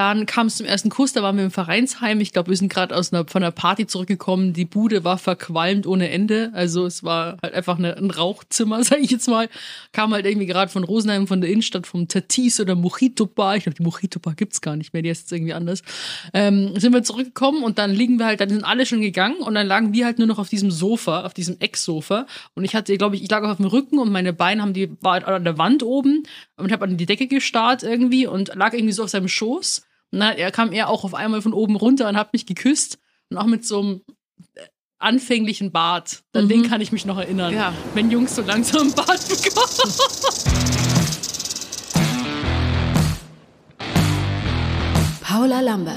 dann kam es zum ersten Kuss, da waren wir im Vereinsheim. Ich glaube, wir sind gerade aus einer, von einer Party zurückgekommen. Die Bude war verqualmt ohne Ende. Also es war halt einfach eine, ein Rauchzimmer, sage ich jetzt mal. Kam halt irgendwie gerade von Rosenheim, von der Innenstadt, vom Tatis oder Mojito Bar. Ich glaube, die Mojito Bar gibt's gar nicht mehr, die ist jetzt irgendwie anders. Ähm, sind wir zurückgekommen und dann liegen wir halt, dann sind alle schon gegangen und dann lagen wir halt nur noch auf diesem Sofa, auf diesem Ecksofa. Und ich hatte, glaube ich, ich lag auf dem Rücken und meine Beine haben die, war an der Wand oben und habe an die Decke gestarrt irgendwie und lag irgendwie so auf seinem Schoß. Und dann er kam er auch auf einmal von oben runter und hat mich geküsst und auch mit so einem äh, anfänglichen Bart. An mhm. den kann ich mich noch erinnern. Ja. Wenn Jungs so langsam einen Bart bekommen. Paula Lambert.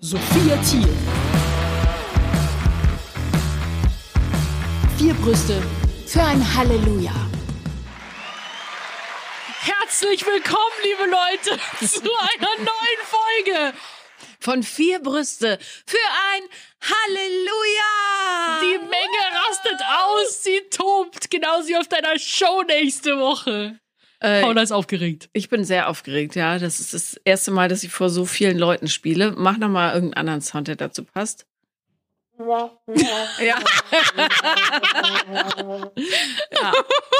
Sophia Thiel. Vier Brüste für ein Halleluja. Herzlich willkommen, liebe Leute, zu einer neuen Folge von vier Brüste für ein Halleluja. Die Menge rastet aus, sie tobt, genauso wie auf deiner Show nächste Woche. Äh, Paula ist aufgeregt. Ich bin sehr aufgeregt, ja. Das ist das erste Mal, dass ich vor so vielen Leuten spiele. Mach noch mal irgendeinen anderen Sound, der dazu passt. Ja. ja.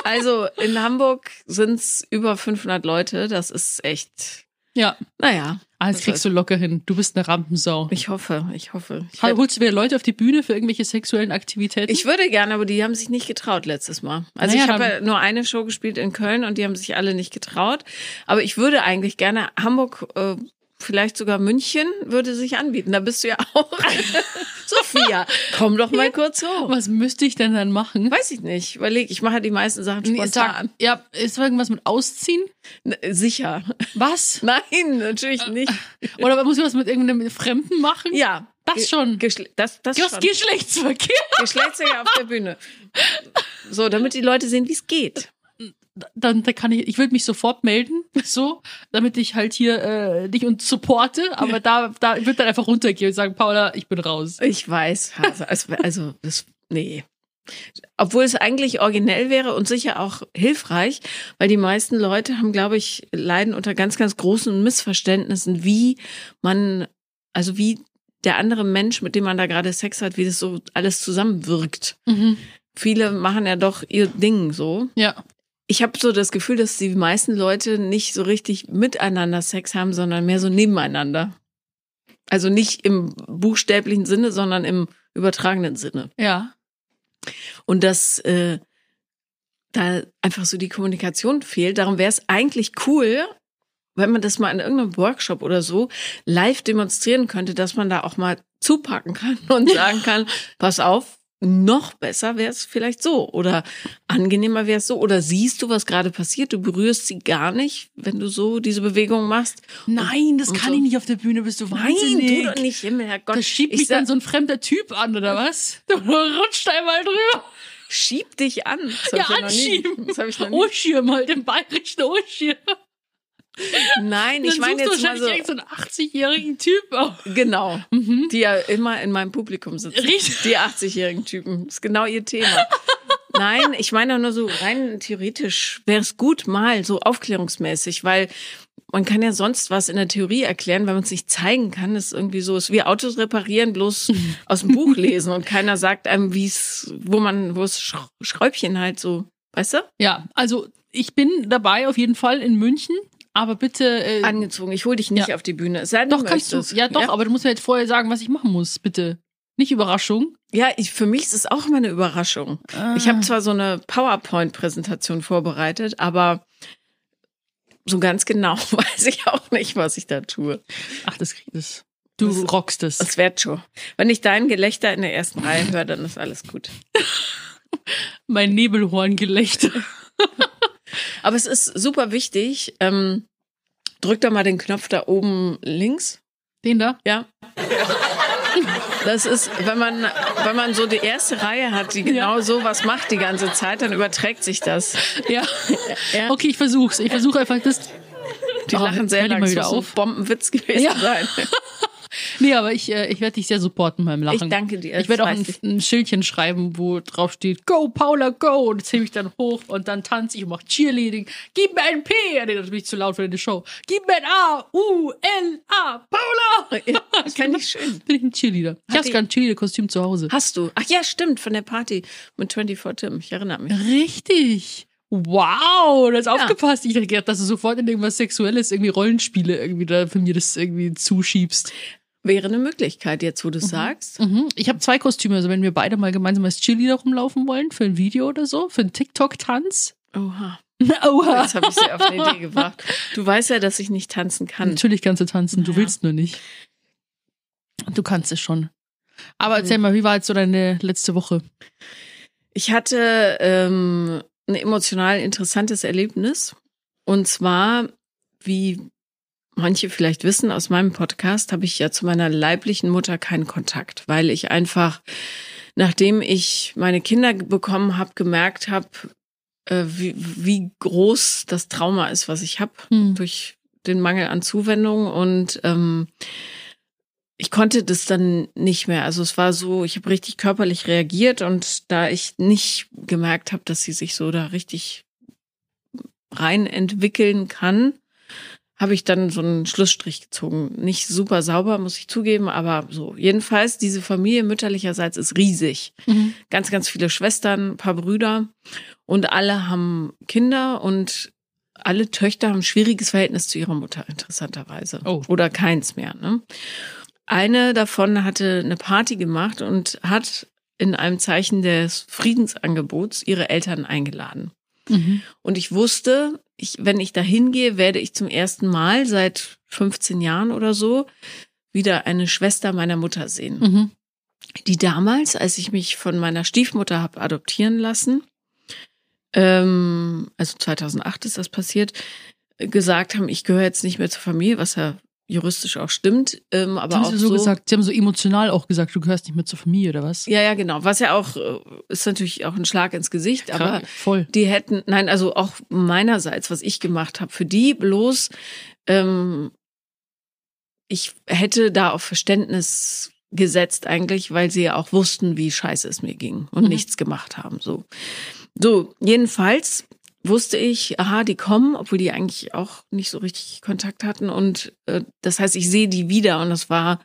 Also in Hamburg sind es über 500 Leute. Das ist echt. Ja. Naja. Alles kriegst du locker hin. Du bist eine Rampensau. Ich hoffe, ich hoffe. Ich Holst du wieder Leute auf die Bühne für irgendwelche sexuellen Aktivitäten? Ich würde gerne, aber die haben sich nicht getraut letztes Mal. Also naja, ich habe ja nur eine Show gespielt in Köln und die haben sich alle nicht getraut. Aber ich würde eigentlich gerne Hamburg äh, vielleicht sogar München würde sich anbieten. Da bist du ja auch. Sophia, komm doch mal kurz hoch. Was müsste ich denn dann machen? Weiß ich nicht. Überleg, ich mache die meisten Sachen spontan. Nee, ja, ist irgendwas mit Ausziehen? Sicher. Was? Nein, natürlich nicht. Oder muss ich was mit irgendeinem Fremden machen? Ja. Das schon. Geschle das, das schon. Geschlechtsverkehr. Geschlechtsverkehr auf der Bühne. So, damit die Leute sehen, wie es geht dann, dann kann ich, ich würde mich sofort melden, so, damit ich halt hier äh, dich und supporte, aber da, da wird dann einfach runtergehen und sagen, Paula, ich bin raus. Ich weiß, also, also das, nee. Obwohl es eigentlich originell wäre und sicher auch hilfreich, weil die meisten Leute haben, glaube ich, leiden unter ganz, ganz großen Missverständnissen, wie man, also wie der andere Mensch, mit dem man da gerade Sex hat, wie das so alles zusammenwirkt. Mhm. Viele machen ja doch ihr Ding so. Ja ich habe so das Gefühl, dass die meisten Leute nicht so richtig miteinander Sex haben, sondern mehr so nebeneinander. Also nicht im buchstäblichen Sinne, sondern im übertragenen Sinne. Ja. Und dass äh, da einfach so die Kommunikation fehlt. Darum wäre es eigentlich cool, wenn man das mal in irgendeinem Workshop oder so live demonstrieren könnte, dass man da auch mal zupacken kann und sagen kann, pass auf, noch besser wäre es vielleicht so oder angenehmer wäre es so oder siehst du, was gerade passiert, du berührst sie gar nicht, wenn du so diese Bewegung machst. Nein, das kann so. ich nicht auf der Bühne, bist du wahnsinnig. Nein, tu doch nicht, Himmel, Herrgott. Da schiebt mich dann so ein fremder Typ an, oder was? Du rutscht einmal drüber. Schieb dich an. Das ja, anschieben. Das habe ich noch nie. Oschirm halt, im bayerischen Oschirm. Nein, ich meine jetzt mal so, so einen 80-jährigen Typ auch. Genau, mhm. die ja immer in meinem Publikum sitzen. Richtig. Die 80-jährigen Typen, das ist genau ihr Thema. Nein, ich meine nur so rein theoretisch wäre es gut mal so aufklärungsmäßig, weil man kann ja sonst was in der Theorie erklären, wenn man es nicht zeigen kann. Das ist irgendwie so, es ist wie Autos reparieren, bloß aus dem Buch lesen und keiner sagt einem, wie es, wo man, wo es Schräubchen halt so, weißt du? Ja, also ich bin dabei auf jeden Fall in München aber bitte. Äh, Angezogen. Ich hole dich nicht ja. auf die Bühne. Sei doch, kannst du. Ja, doch, ja? aber du musst mir jetzt vorher sagen, was ich machen muss, bitte. Nicht Überraschung. Ja, ich, für mich ist es auch immer eine Überraschung. Ah. Ich habe zwar so eine PowerPoint-Präsentation vorbereitet, aber so ganz genau weiß ich auch nicht, was ich da tue. Ach, das kriegt es. Du das, rockst es. Das wird schon. Wenn ich dein Gelächter in der ersten Reihe höre, dann ist alles gut. mein Nebelhorngelächter. Aber es ist super wichtig. Ähm, drück doch mal den Knopf da oben links. Den da? Ja. Das ist, wenn man, wenn man so die erste Reihe hat, die genau ja. so was macht die ganze Zeit, dann überträgt sich das. Ja. ja. Okay, ich versuch's. Ich versuche einfach das. Die oh, lachen sehr lang. Mal wieder auf. Bombenwitz gewesen ja. sein. Nee, aber ich, äh, ich werde dich sehr supporten beim Lachen. Ich danke dir. Ich werde auch ein, ein Schildchen schreiben, wo drauf steht, Go, Paula, go! Und das hebe ich dann hoch und dann tanze ich und mache Cheerleading. Gib mir ein P! Nee, das bin ich zu laut für eine Show. Gib mir ein A! U, L, A! Paula! Ja, das fände ich schön. Bin ich ein Cheerleader. Ich habe sogar ein Cheerleader-Kostüm zu Hause. Hast du? Ach ja, stimmt, von der Party mit 24 Tim. Ich erinnere mich. Richtig. Wow, das ist aufgepasst. Ich dachte, dass du sofort in irgendwas Sexuelles, irgendwie Rollenspiele irgendwie da für mir das irgendwie zuschiebst. Wäre eine Möglichkeit, jetzt wo du es sagst. Mhm. Ich habe zwei Kostüme, also wenn wir beide mal gemeinsam als Cheerleader rumlaufen wollen, für ein Video oder so, für einen TikTok-Tanz. Oha. Oha. Jetzt habe ich sie auf eine Idee gebracht. Du weißt ja, dass ich nicht tanzen kann. Natürlich kannst du tanzen, du Ja. willst nur nicht. Du kannst es schon. Aber erzähl mal, wie war jetzt so deine letzte Woche? Ich hatte ähm, ein emotional interessantes Erlebnis. Und zwar, wie manche vielleicht wissen aus meinem Podcast, habe ich ja zu meiner leiblichen Mutter keinen Kontakt, weil ich einfach, nachdem ich meine Kinder bekommen habe, gemerkt habe, äh, wie, wie groß das Trauma ist, was ich habe Hm. durch den Mangel an Zuwendung und ähm, ich konnte das dann nicht mehr. Also es war so, ich habe richtig körperlich reagiert und da ich nicht gemerkt habe, dass sie sich so da richtig rein entwickeln kann, habe ich dann so einen Schlussstrich gezogen. Nicht super sauber, muss ich zugeben, aber so. Jedenfalls, diese Familie mütterlicherseits ist riesig. Ganz, ganz viele Schwestern, ein paar Brüder und alle haben Kinder und alle Töchter haben ein schwieriges Verhältnis zu ihrer Mutter, interessanterweise. Oh. Oder keins mehr. Ne? Eine davon hatte eine Party gemacht und hat in einem Zeichen des Friedensangebots ihre Eltern eingeladen. Mhm. Und ich wusste, ich, wenn ich da hingehe, werde ich zum ersten Mal seit 15 Jahren oder so wieder eine Schwester meiner Mutter sehen. Mhm. Die damals, als ich mich von meiner Stiefmutter habe adoptieren lassen, ähm, also 2008 ist das passiert, äh, gesagt haben, ich gehöre jetzt nicht mehr zur Familie, was ja juristisch auch stimmt, ähm, aber haben auch sie so, gesagt, sie haben so emotional auch gesagt, du gehörst nicht mehr zur Familie oder was? Ja, ja, genau. Was ja auch äh, ist natürlich auch ein Schlag ins Gesicht, aber Krank, voll. die hätten, nein, also auch meinerseits, was ich gemacht habe, für die bloß, ähm, ich hätte da auf Verständnis gesetzt eigentlich, weil sie ja auch wussten, wie scheiße es mir ging und Mhm. nichts gemacht haben. So, so jedenfalls wusste ich, aha, die kommen, obwohl die eigentlich auch nicht so richtig Kontakt hatten und äh, das heißt, ich sehe die wieder und das war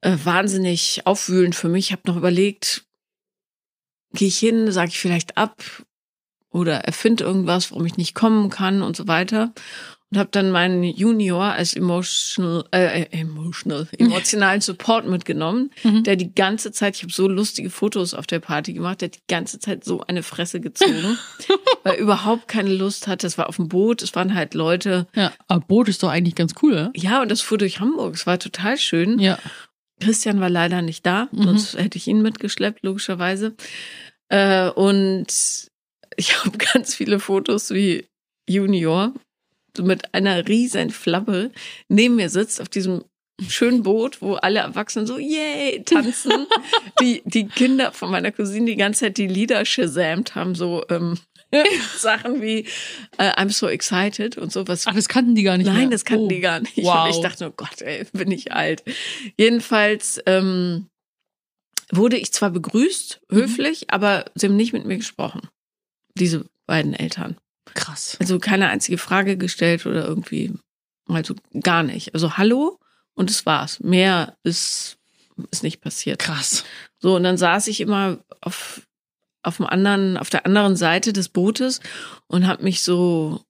äh, wahnsinnig aufwühlend für mich. Ich habe noch überlegt, gehe ich hin, sage ich vielleicht ab oder erfinde irgendwas, warum ich nicht kommen kann und so weiter. Und habe dann meinen Junior als emotional, äh, äh, emotional, emotionalen Support mitgenommen, Mhm. der die ganze Zeit, ich habe so lustige Fotos auf der Party gemacht, der hat die ganze Zeit so eine Fresse gezogen, weil er überhaupt keine Lust hatte. Es war auf dem Boot, es waren halt Leute. Ja, aber Boot ist doch eigentlich ganz cool, oder? Ja, und das fuhr durch Hamburg. Es war total schön. Ja. Christian war leider nicht da, Mhm. sonst hätte ich ihn mitgeschleppt, logischerweise. Äh, und ich habe ganz viele Fotos wie Junior mit einer riesen Flamme neben mir sitzt auf diesem schönen Boot, wo alle Erwachsenen so yay tanzen. die, die Kinder von meiner Cousine die ganze Zeit die Lieder shazamt haben, so ähm, Sachen wie äh, I'm so excited und sowas. Ach, das kannten die gar nicht Nein, mehr. das kannten oh. die gar nicht. Wow. Und ich dachte, oh Gott, ey, bin ich alt. Jedenfalls ähm, wurde ich zwar begrüßt, Mhm. höflich, aber sie haben nicht mit mir gesprochen. Diese beiden Eltern. Krass. Also keine einzige Frage gestellt oder irgendwie, also gar nicht. Also Hallo und es war's. Mehr ist, ist nicht passiert. Krass. So, und dann saß ich immer auf, auf dem anderen, auf der anderen Seite des Bootes und habe mich so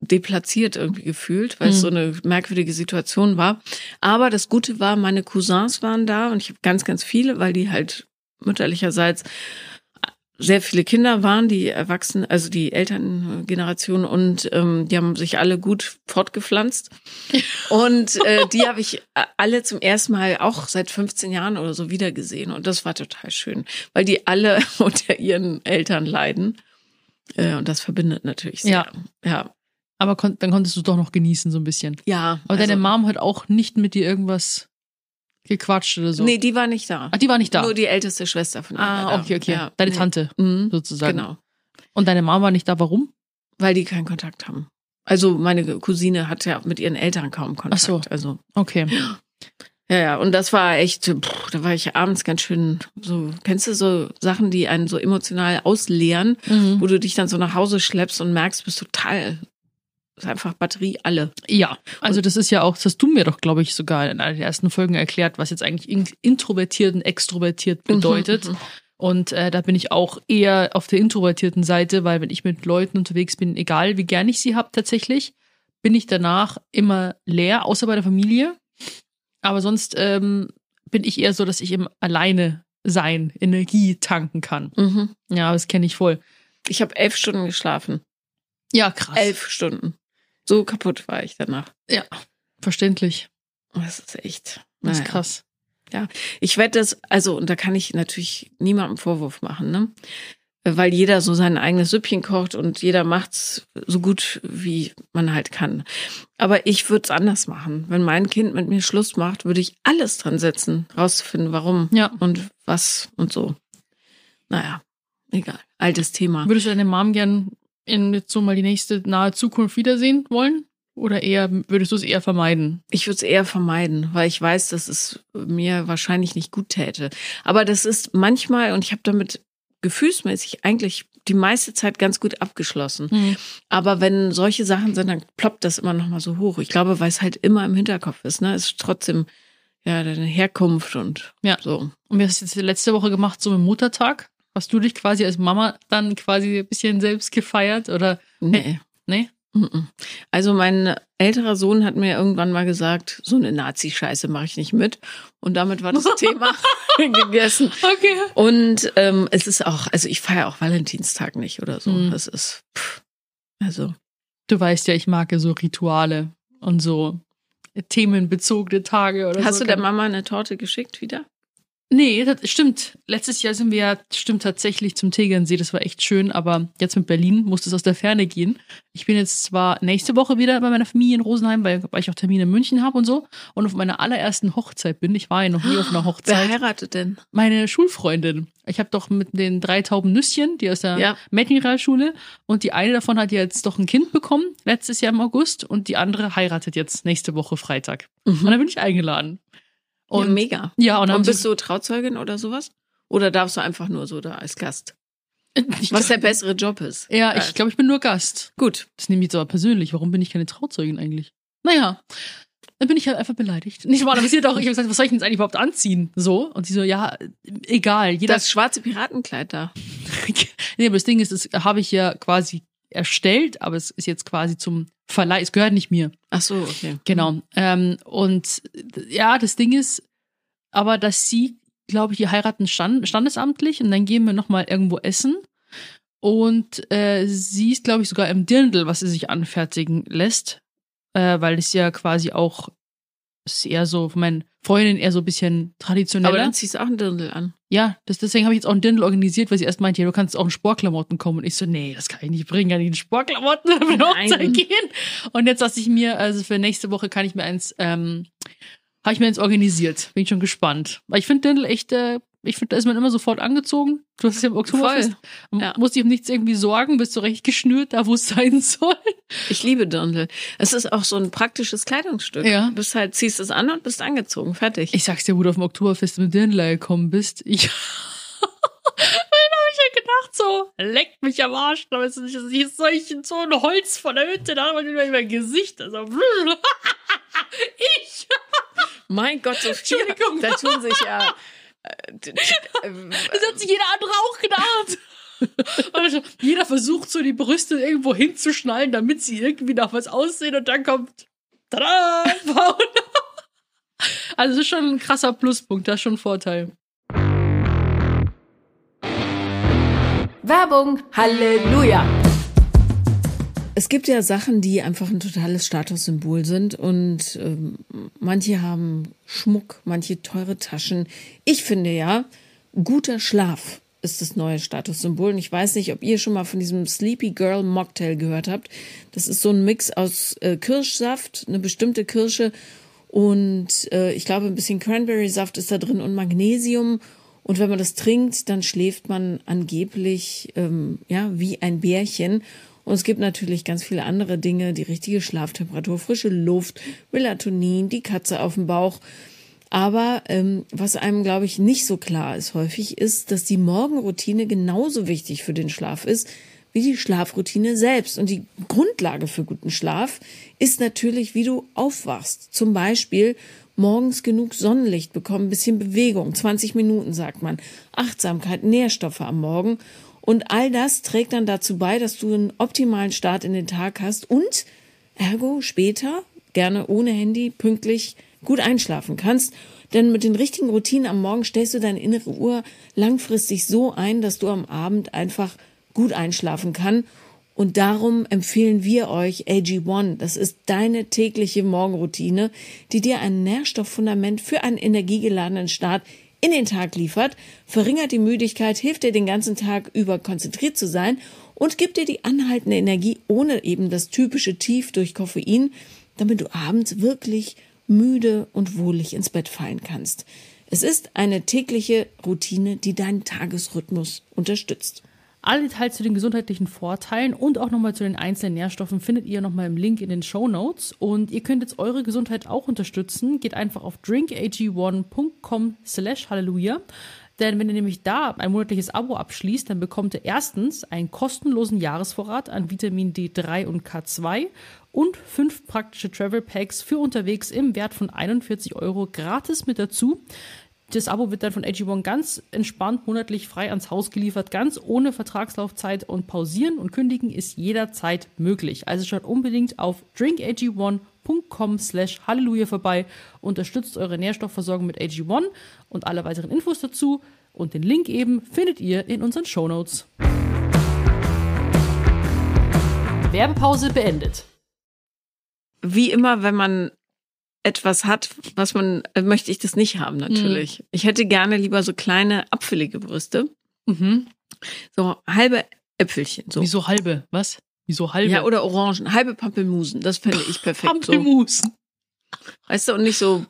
deplatziert irgendwie gefühlt, weil es Mhm. so eine merkwürdige Situation war. Aber das Gute war, meine Cousins waren da und ich habe ganz, ganz viele, weil die halt mütterlicherseits sehr viele Kinder waren, die Erwachsenen, also die Elterngeneration und ähm, die haben sich alle gut fortgepflanzt. Und äh, die habe ich alle zum ersten Mal auch seit 15 Jahren oder so wiedergesehen. Und das war total schön, weil die alle unter ihren Eltern leiden. Äh, und das verbindet natürlich sehr. Ja. Ja. Aber kon dann konntest du doch noch genießen, so ein bisschen. Ja. Aber deine also- Mom hat auch nicht mit dir irgendwas gequatscht oder so. Nee, die war nicht da. Ach, die war nicht da. Nur die älteste Schwester von ihr. ah, okay, okay. Ja. Deine Nee. Tante Mhm. sozusagen. Genau. Und deine Mom war nicht da, warum? Weil die keinen Kontakt haben. Also meine Cousine hat ja mit ihren Eltern kaum Kontakt. Ach so. Also Okay. ja, ja. Und das war echt, pff, da war ich abends ganz schön so. Kennst du so Sachen, die einen so emotional ausleeren, Mhm. wo du dich dann so nach Hause schleppst und merkst, bist total ist einfach Batterie alle. Ja, also das ist ja auch, das hast du mir doch, glaube ich, sogar in einer der ersten Folgen erklärt, was jetzt eigentlich in- introvertiert und extrovertiert bedeutet. Mhm, Und äh, da bin ich auch eher auf der introvertierten Seite, weil wenn ich mit Leuten unterwegs bin, egal wie gern ich sie habe tatsächlich, bin ich danach immer leer, außer bei der Familie. Aber sonst ähm, bin ich eher so, dass ich eben alleine sein, Energie tanken kann. Mhm. Ja, das kenne ich voll. Ich habe elf Stunden geschlafen. Ja, krass. Elf Stunden. So kaputt war ich danach. Ja, verständlich. Das ist echt. Das ist naja. krass. Ich wette es, also, und da kann ich natürlich niemandem Vorwurf machen, ne? Weil jeder so sein eigenes Süppchen kocht und jeder macht's so gut, wie man halt kann. Aber ich würde es anders machen. Wenn mein Kind mit mir Schluss macht, würde ich alles dran setzen, rauszufinden, warum Ja. und was und so. Naja, egal. Altes Thema. Würdest du deine Mom gern in jetzt so mal die nächste nahe Zukunft wiedersehen wollen? Oder eher würdest du es eher vermeiden? Ich würde es eher vermeiden, weil ich weiß, dass es mir wahrscheinlich nicht gut täte. Aber das ist manchmal, und ich habe damit gefühlsmäßig eigentlich die meiste Zeit ganz gut abgeschlossen. Aber wenn solche Sachen sind, dann ploppt das immer noch mal so hoch. Ich glaube, weil es halt immer im Hinterkopf ist. Ne, es ist trotzdem ja deine Herkunft und Ja. so. Und wir haben es jetzt letzte Woche gemacht, so mit Muttertag. Hast du dich quasi als Mama dann quasi ein bisschen selbst gefeiert? Oder Nee. nee? Also mein älterer Sohn hat mir irgendwann mal gesagt, so eine Nazi-Scheiße mache ich nicht mit. Und damit war das Thema gegessen. Okay. Und ähm, es ist auch, also ich feiere auch Valentinstag nicht oder so. Mhm. Das ist, pff, also Du weißt ja, ich mag ja so Rituale und so themenbezogene Tage oder hast so. du der Mama eine Torte geschickt wieder? Nee, das stimmt. Letztes Jahr sind wir ja, stimmt tatsächlich zum Tegernsee. Das war echt schön, aber jetzt mit Berlin musste es aus der Ferne gehen. Ich bin jetzt zwar nächste Woche wieder bei meiner Familie in Rosenheim, weil, weil ich auch Termine in München habe und so. Und auf meiner allerersten Hochzeit bin. Ich war ja noch nie auf einer Wer Hochzeit. heiratet denn? Meine Schulfreundin. Ich habe doch mit den drei tauben Nüsschen, die aus der Ja. Mädchenrealschule, und die eine davon hat jetzt doch ein Kind bekommen, letztes Jahr im August, und die andere heiratet jetzt nächste Woche Freitag. Und da bin ich eingeladen. Und ja, mega. ja, und, Und, dann bist du Trauzeugin oder sowas? Oder darfst du einfach nur so da als Gast? ich Was der bessere Job ist. Ja, ich glaube, ich bin nur Gast. Gut. Das nehme ich jetzt aber persönlich. Warum bin ich keine Trauzeugin eigentlich? Naja, dann bin ich halt einfach beleidigt. Nicht mal, aber sie hat auch, ich habe gesagt, was soll ich denn jetzt eigentlich überhaupt anziehen? So. Und sie so, ja, egal. Jeder, Das schwarze Piratenkleid da. nee, aber das Ding ist, das habe ich ja quasi erstellt, aber es ist jetzt quasi zum Verleih. Es gehört nicht mir. Ach so, okay. Genau. Ähm, und ja, das Ding ist, aber dass sie, glaube ich, die heiraten stand, standesamtlich und dann gehen wir nochmal irgendwo essen. Und äh, sie ist, glaube ich, sogar im Dirndl, was sie sich anfertigen lässt, äh, weil es ja quasi auch ist eher so von meinen Freundinnen eher so ein bisschen traditioneller. Aber dann ziehst du auch einen Dirndl an. Ja, das, deswegen habe ich jetzt auch einen Dirndl organisiert, weil sie erst meinte, ja, du kannst auch in Sportklamotten kommen. Und ich so, nee, das kann ich nicht bringen, kann ich in Sportklamotten auf eine Hochzeit gehen. Und jetzt lasse ich mir, also für nächste Woche kann ich mir eins, ähm, habe ich mir eins organisiert. Bin ich schon gespannt. Weil ich finde Dirndl echt, äh, ich finde, da ist man immer sofort angezogen. Du hast es ja im Oktoberfest. Man Ja. Muss dich um nichts irgendwie sorgen, bist du recht geschnürt, da wo es sein soll. Ich liebe Dirndl. Es ist auch so ein praktisches Kleidungsstück. Ja. Du bist halt, ziehst es an und bist angezogen. Fertig. Ich sag's dir, wo du auf dem Oktoberfest mit Dirndl gekommen bist. Ich. Ich ja gedacht, so, leckt mich am Arsch. Aber es ist nicht, ist solch so ein Holz von der Hütte, da hat man über mein Gesicht. Also, ich. mein Gott, so viel. Da tun sich ja. Äh, Das hat sich jeder andere auch gedacht. Jeder versucht so die Brüste irgendwo hinzuschnallen, damit sie irgendwie nach was aussehen und dann kommt. Tada! Also, das ist schon ein krasser Pluspunkt, das ist schon ein Vorteil. Werbung. Halleluja. Es gibt ja Sachen, die einfach ein totales Statussymbol sind und ähm, manche haben Schmuck, manche teure Taschen. Ich finde ja, guter Schlaf ist das neue Statussymbol. Und ich weiß nicht, ob ihr schon mal von diesem Sleepy Girl Mocktail gehört habt. Das ist so ein Mix aus äh, Kirschsaft, eine bestimmte Kirsche und äh, ich glaube ein bisschen Cranberry-Saft ist da drin und Magnesium. Und wenn man das trinkt, dann schläft man angeblich ähm, ja wie ein Bärchen. Und es gibt natürlich ganz viele andere Dinge, die richtige Schlaftemperatur, frische Luft, Melatonin, die Katze auf dem Bauch. Aber ähm, was einem, glaube ich, nicht so klar ist häufig, ist, dass die Morgenroutine genauso wichtig für den Schlaf ist wie die Schlafroutine selbst. Und die Grundlage für guten Schlaf ist natürlich, wie du aufwachst. Zum Beispiel morgens genug Sonnenlicht bekommen, ein bisschen Bewegung, 20 Minuten sagt man, Achtsamkeit, Nährstoffe am Morgen. Und all das trägt dann dazu bei, dass du einen optimalen Start in den Tag hast und ergo später, gerne ohne Handy, pünktlich gut einschlafen kannst. Denn mit den richtigen Routinen am Morgen stellst du deine innere Uhr langfristig so ein, dass du am Abend einfach gut einschlafen kann. Und darum empfehlen wir euch AG1. Das ist deine tägliche Morgenroutine, die dir ein Nährstofffundament für einen energiegeladenen Start in den Tag liefert, verringert die Müdigkeit, hilft dir den ganzen Tag über konzentriert zu sein und gibt dir die anhaltende Energie ohne eben das typische Tief durch Koffein, damit du abends wirklich müde und wohlig ins Bett fallen kannst. Es ist eine tägliche Routine, die deinen Tagesrhythmus unterstützt. Alle Details zu den gesundheitlichen Vorteilen und auch nochmal zu den einzelnen Nährstoffen findet ihr nochmal im Link in den Show Notes. Und ihr könnt jetzt eure Gesundheit auch unterstützen. Geht einfach auf drinkag1.com slash halleluja. Denn wenn ihr nämlich da ein monatliches Abo abschließt, dann bekommt ihr erstens einen kostenlosen Jahresvorrat an Vitamin D3 und K2 und fünf praktische Travel Packs für unterwegs im Wert von 41 Euro gratis mit dazu. Das Abo wird dann von AG1 ganz entspannt monatlich frei ans Haus geliefert, ganz ohne Vertragslaufzeit und pausieren und kündigen ist jederzeit möglich. Also schaut unbedingt auf drinkag1.com slash Halleluja vorbei, unterstützt eure Nährstoffversorgung mit AG1 und alle weiteren Infos dazu und den Link eben findet ihr in unseren Shownotes. Werbepause beendet. Wie immer, wenn man etwas hat, was man, äh, möchte ich das nicht haben, natürlich. Ich hätte gerne lieber so kleine, apfelige Brüste. Mhm. So halbe Äpfelchen. So. Wieso halbe? Was? Wieso halbe? Ja, oder Orangen. Halbe Pampelmusen. Das fände ich perfekt. So. Pampelmusen. Weißt du, und nicht so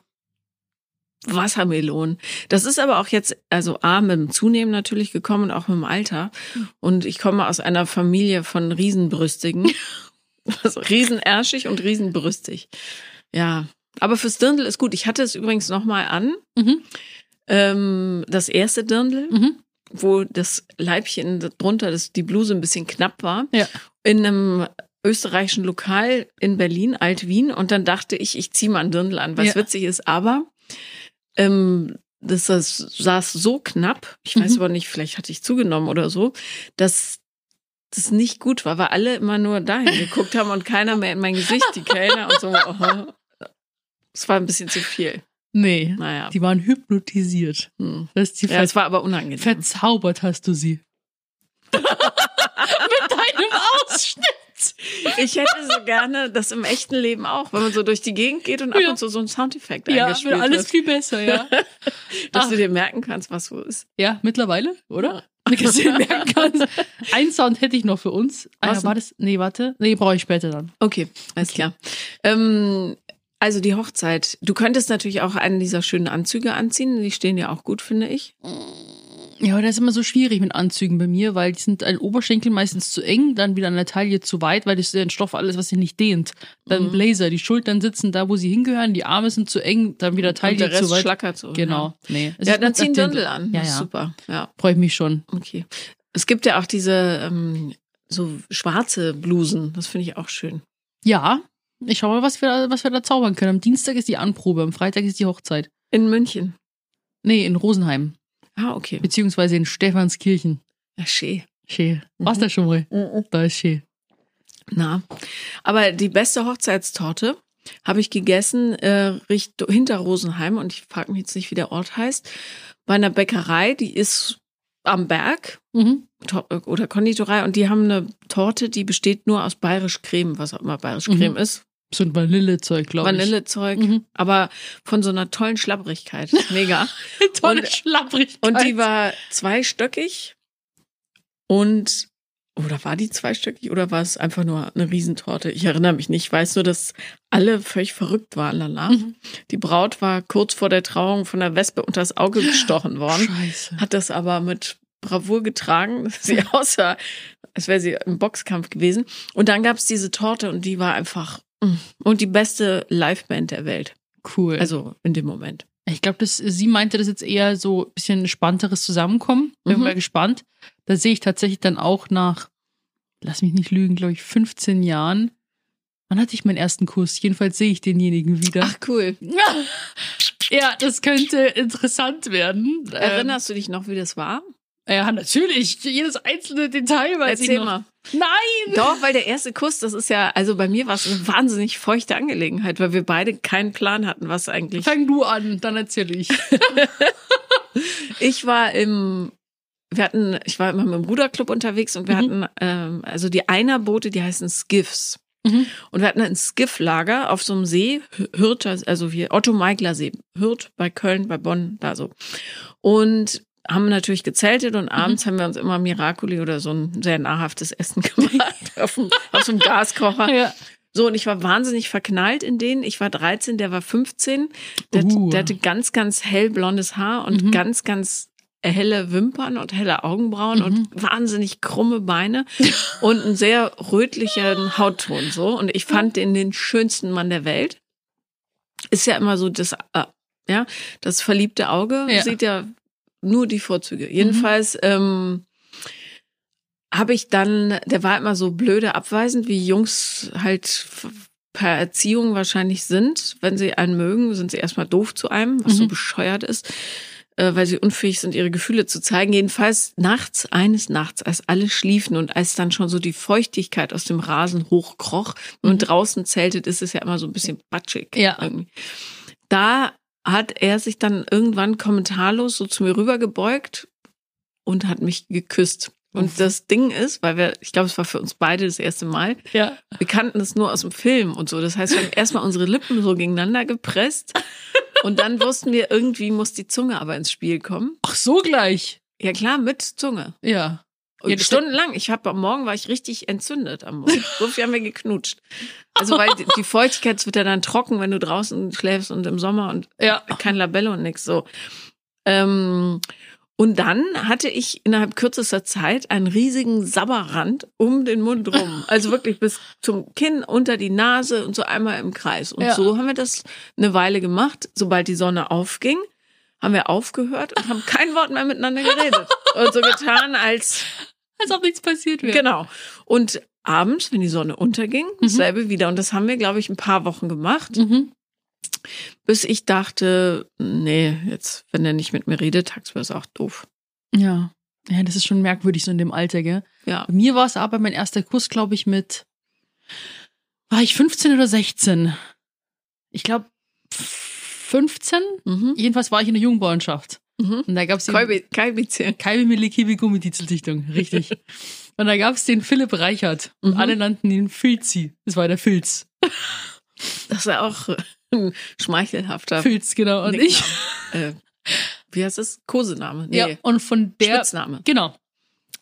Wassermelonen. Das ist aber auch jetzt, also A, mit dem Zunehmen natürlich gekommen und auch mit dem Alter. Und ich komme aus einer Familie von Riesenbrüstigen. Also riesenärschig und riesenbrüstig. Ja, aber fürs Dirndl ist gut. Ich hatte es übrigens nochmal an. Mhm. Ähm, das erste Dirndl, Mhm. wo das Leibchen drunter, das, die Bluse ein bisschen knapp war. Ja. In einem österreichischen Lokal in Berlin, Alt-Wien. Und dann dachte ich, ich ziehe mal ein Dirndl an, was Ja. witzig ist. Aber ähm, das, saß so knapp, ich weiß Mhm. aber nicht, vielleicht hatte ich zugenommen oder so, dass das nicht gut war, weil alle immer nur dahin geguckt haben und keiner mehr in mein Gesicht, die Kellner und so. Oh. Es war ein bisschen zu viel. Nee. Naja. Die waren hypnotisiert. Hm. Das ist die Ja, es war aber unangenehm. Verzaubert hast du sie. Mit deinem Ausschnitt. Ich hätte so gerne das im echten Leben auch, wenn man so durch die Gegend geht und ab Ja. und zu so ein Soundeffekt Ja, eingespielt wird alles wird, viel besser, ja. dass Ach. du dir merken kannst, was so ist. Ja, mittlerweile, oder? Dass du dir merken kannst. Ein Sound hätte ich noch für uns. Ah, Was ja, war das? Nee, warte. Nee, brauche ich später dann. Okay, alles klar. Ähm, also die Hochzeit. Du könntest natürlich auch einen dieser schönen Anzüge anziehen. Die stehen ja auch gut, finde ich. Ja, aber das ist immer so schwierig mit Anzügen bei mir, weil die sind an den Oberschenkel meistens zu eng, dann wieder an der Taille zu weit, weil das ist ja ein Stoff alles, was sich nicht dehnt. Dann Mhm. Blazer, die Schultern sitzen da, wo sie hingehören, die Arme sind zu eng, dann wieder Und Taille der Rest zu weit. schlackert so. Genau. Nee. Es Ja, dann gut zieh ein nach den- Dirndl an. Ja, ja. super. Ja, Freue ich mich schon. okay. Es gibt ja auch diese ähm, so schwarze Blusen. Das finde ich auch schön. Ja, ich schau mal, was wir, was wir da zaubern können. Am Dienstag ist die Anprobe, am Freitag ist die Hochzeit. In München. Nee, in Rosenheim, Ah, okay. beziehungsweise in Stephanskirchen. Ja, schön. Schön. Warst da schon mal? Da ist schön. Na, aber die beste Hochzeitstorte habe ich gegessen äh, richt hinter Rosenheim und ich frage mich jetzt nicht, wie der Ort heißt. Bei einer Bäckerei, die ist am Berg Mhm. Oder Konditorei und die haben eine Torte, die besteht nur aus bayerisch Creme, was auch immer bayerisch Mhm. Creme ist. So ein Vanillezeug, glaube ich. Vanillezeug, Mhm. aber von so einer tollen Schlapprigkeit. Mega. Tolle Und- Schlapprigkeit. Und die war zweistöckig und oder war die zweistöckig oder war es einfach nur eine Riesentorte? Ich erinnere mich nicht. Ich weiß nur, dass alle völlig verrückt waren danach. Mhm. Die Braut war kurz vor der Trauung von der Wespe unters Auge gestochen worden, Scheiße. hat das aber mit Bravour getragen. Sie aussah als wäre sie im Boxkampf gewesen. Und dann gab's diese Torte und die war einfach und die beste Liveband der Welt. Cool. Also in dem Moment. Ich glaube, sie meinte das jetzt eher so ein bisschen spannteres Zusammenkommen. Bin Mhm. mal gespannt. Da sehe ich tatsächlich dann auch nach, lass mich nicht lügen, glaube ich, 15 Jahren. Wann hatte ich meinen ersten Kuss? Jedenfalls sehe ich denjenigen wieder. Ach cool. Ja, das könnte interessant werden. Erinnerst du dich noch, wie das war? Ja, natürlich. Jedes einzelne Detail weiß ich Erzähl noch. mal. Nein! Doch, weil der erste Kuss, das ist ja, also bei mir war es eine wahnsinnig feuchte Angelegenheit, weil wir beide keinen Plan hatten, was eigentlich. Fang du an, dann erzähle ich. Ich war im, wir hatten, ich war immer mit dem Ruderclub unterwegs und wir Mhm. hatten, ähm, also die Einerboote, die heißen Skiffs. Mhm. Und wir hatten ein Skifflager auf so einem See, Hürth, also wie Otto Meigler See, Hürth bei Köln, bei Bonn, da so. Und haben natürlich gezeltet und abends haben wir uns immer Miracoli oder so ein sehr nahrhaftes Essen gemacht auf, dem, auf so einem Gaskocher. Ja. So, und ich war wahnsinnig verknallt in den. Ich war 13, der war 15. Der, Uh. der hatte ganz, ganz hellblondes Haar und Mhm. ganz, ganz helle Wimpern und helle Augenbrauen und wahnsinnig krumme Beine und einen sehr rötlichen Hautton so. Und ich fand den den schönsten Mann der Welt. Ist ja immer so das, äh, ja, das verliebte Auge Ja. sieht ja nur die Vorzüge. Jedenfalls ähm, habe ich dann, der war immer so blöde abweisend, wie Jungs halt per Erziehung wahrscheinlich sind. Wenn sie einen mögen, sind sie erstmal doof zu einem, was so Mhm. bescheuert ist, äh, weil sie unfähig sind, ihre Gefühle zu zeigen. Jedenfalls nachts, eines Nachts, als alle schliefen und als dann schon so die Feuchtigkeit aus dem Rasen hochkroch und draußen zeltet, ist es ja immer so ein bisschen batschig. Ja. Irgendwie. Da hat er sich dann irgendwann kommentarlos so zu mir rübergebeugt und hat mich geküsst. Und das Ding ist, weil wir, ich glaube, es war für uns beide das erste Mal, Ja. wir kannten es nur aus dem Film und so. Das heißt, wir haben erstmal unsere Lippen so gegeneinander gepresst und dann wussten wir, irgendwie muss die Zunge aber ins Spiel kommen. Ach, so gleich. Ja klar, mit Zunge. Ja. Ja, stundenlang. Ich habe am Morgen war ich richtig entzündet am Morgen. So viel haben wir geknutscht. Also weil die- die Feuchtigkeit wird ja dann trocken, wenn du draußen schläfst und im Sommer und Ja. kein Labelle und nix so. Ähm, und dann hatte ich innerhalb kürzester Zeit einen riesigen Sabberrand um den Mund rum. Also wirklich bis zum Kinn, unter die Nase und so einmal im Kreis. Und Ja. so haben wir das eine Weile gemacht. Sobald die Sonne aufging, haben wir aufgehört und haben kein Wort mehr miteinander geredet. Und so getan, als Als ob nichts passiert wäre. Genau. Und abends, wenn die Sonne unterging, Mhm. dasselbe wieder. Und das haben wir, glaube ich, ein paar Wochen gemacht, Mhm. bis ich dachte, nee, jetzt, wenn er nicht mit mir redet, tagsüber ist auch doof. Ja. Ja, das ist schon merkwürdig so in dem Alter, gell? Ja. Bei mir war es aber mein erster Kuss, glaube ich, mit, war ich 15 oder 16? Ich glaube 15. Mhm. Jedenfalls war ich in der Jungbauernschaft. Mhm. Und da gab's den Kalbi- Kalbizien. Kalbi Milli Kiwi Gummititeldichtung, richtig. Und da gab's den Philipp Reichert. Und Mhm. alle nannten ihn Filzi. Das war der Filz. Das ja auch ein schmeichelhafter Filz, genau. Und ich. Nickname. Äh, wie heißt das? Kosename? Nee. Ja, und von der. Spitzname. Genau.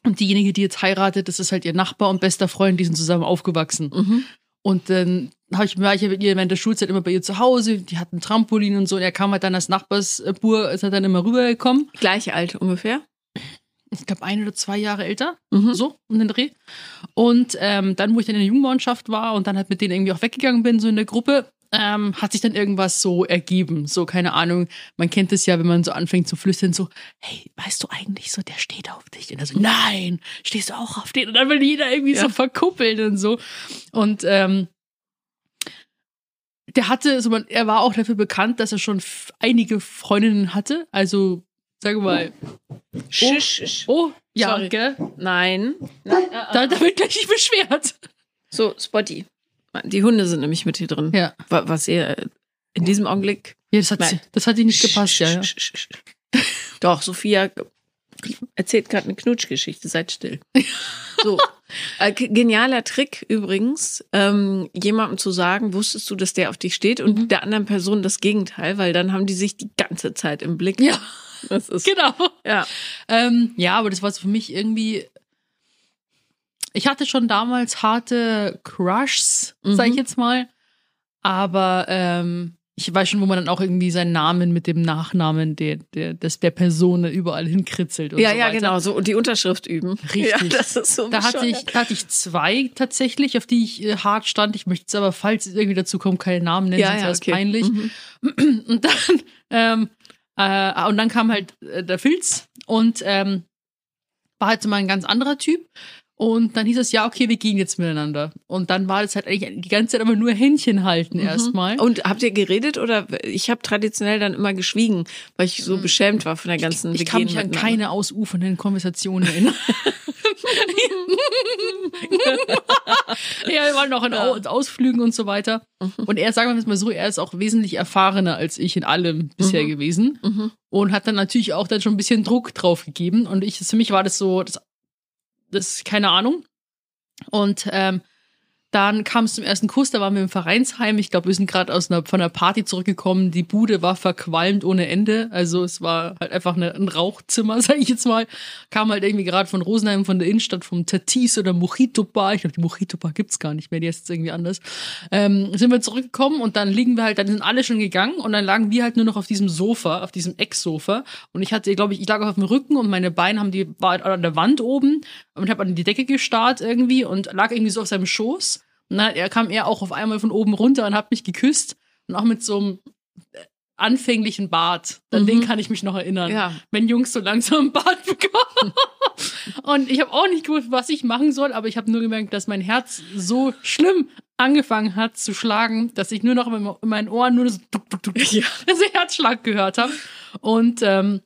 Und diejenige, die jetzt heiratet, das ist halt ihr Nachbar und bester Freund, die sind zusammen aufgewachsen. Mhm. Und dann hab ich, war ich ja mit ihr während der Schulzeit immer bei ihr zu Hause. Die hatten Trampolin und so. Und er kam halt dann als Nachbarsbur, ist er dann immer rübergekommen. Gleiche Alter ungefähr. Ich glaube, ein oder zwei Jahre älter. Mhm. So, um den Dreh. Und ähm, dann, wo ich dann in der Jugendmannschaft war und dann halt mit denen irgendwie auch weggegangen bin, so in der Gruppe, ähm, hat sich dann irgendwas so ergeben. So, keine Ahnung. Man kennt es ja, wenn man so anfängt zu flüstern, so, hey, weißt du eigentlich so, der steht auf dich? Und er so, nein, stehst du auch auf den? Und dann will jeder irgendwie Ja. so verkuppeln und so. Und ähm, der hatte, so man, er war auch dafür bekannt, dass er schon einige Freundinnen hatte. Also, sag mal, Schisch, schisch. oh, ja, Sorry. gell? Nein. Da, da wird gleich nicht beschwert. So, Spotty. Die Hunde sind nämlich mit hier drin. Ja. Wa- Was ihr in diesem Augenblick Ja, das hat, Nein. das hat dir nicht gepasst, ja, ja. Doch, Sophia erzählt gerade eine Knutschgeschichte, seid still. So, äh, genialer Trick übrigens, ähm, jemandem zu sagen, wusstest du, dass der auf dich steht und Mhm. der anderen Person das Gegenteil, weil dann haben die sich die ganze Zeit im Blick. Ja, das ist genau. ja. Ähm, ja, aber das war so für mich irgendwie. Ich hatte schon damals harte Crushs, sag ich Mhm. jetzt mal. Aber ähm, ich weiß schon, wo man dann auch irgendwie seinen Namen mit dem Nachnamen der, der, des, der Person überall hinkritzelt. Und Ja, so ja, weiter. genau. So, und die Unterschrift üben. Richtig. Ja, das ist so Da hatte, ich, da hatte ich zwei tatsächlich, auf die ich äh, hart stand. Ich möchte jetzt aber, falls es irgendwie dazu kommt, keine Namen nennen, Ja, sonst ja, es okay. peinlich. Mhm. Und dann, ähm, äh, und dann kam halt äh, der Filz und ähm, war halt so mal ein ganz anderer Typ. Und dann hieß es, ja, okay, wir gehen jetzt miteinander. Und dann war das halt eigentlich die ganze Zeit aber nur Händchen halten erstmal. Und habt ihr geredet oder ich habe traditionell dann immer geschwiegen, weil ich so beschämt war von der ganzen. Ich wir kann mich an keine ausufernden Konversationen erinnern. ja, wir waren noch in Au Ausflügen und so weiter. Mhm. Und er, sagen wir es mal so, er ist auch wesentlich erfahrener als ich in allem bisher Mhm. gewesen. Mhm. Und hat dann natürlich auch dann schon ein bisschen Druck drauf gegeben. Und ich, für mich war das so, das, das keine Ahnung. Und ähm, dann kam es zum ersten Kuss, da waren wir im Vereinsheim. Ich glaube, wir sind gerade aus einer, von einer Party zurückgekommen. Die Bude war verqualmt ohne Ende. Also es war halt einfach eine, ein Rauchzimmer, sage ich jetzt mal. Kam halt irgendwie gerade von Rosenheim, von der Innenstadt, vom Tatis oder Mojito Bar. Ich glaube, die Mojito Bar gibt's gar nicht mehr, die ist jetzt irgendwie anders. Ähm, sind wir zurückgekommen und dann liegen wir halt, dann sind alle schon gegangen und dann lagen wir halt nur noch auf diesem Sofa, auf diesem Ecksofa. Und ich hatte, glaube ich, ich lag auf dem Rücken und meine Beine haben die, war halt an der Wand oben und habe an die Decke gestarrt irgendwie und lag irgendwie so auf seinem Schoß. Und dann er kam er auch auf einmal von oben runter und hat mich geküsst und auch mit so einem äh, anfänglichen Bart. An den Mhm. kann ich mich noch erinnern. Ja. Wenn Jungs so langsam einen Bart bekommen. und ich habe auch nicht gewusst, was ich machen soll, aber ich habe nur gemerkt, dass mein Herz so schlimm angefangen hat zu schlagen, dass ich nur noch in meinen Ohren nur so Ja. also Herzschlag gehört habe. Und ähm,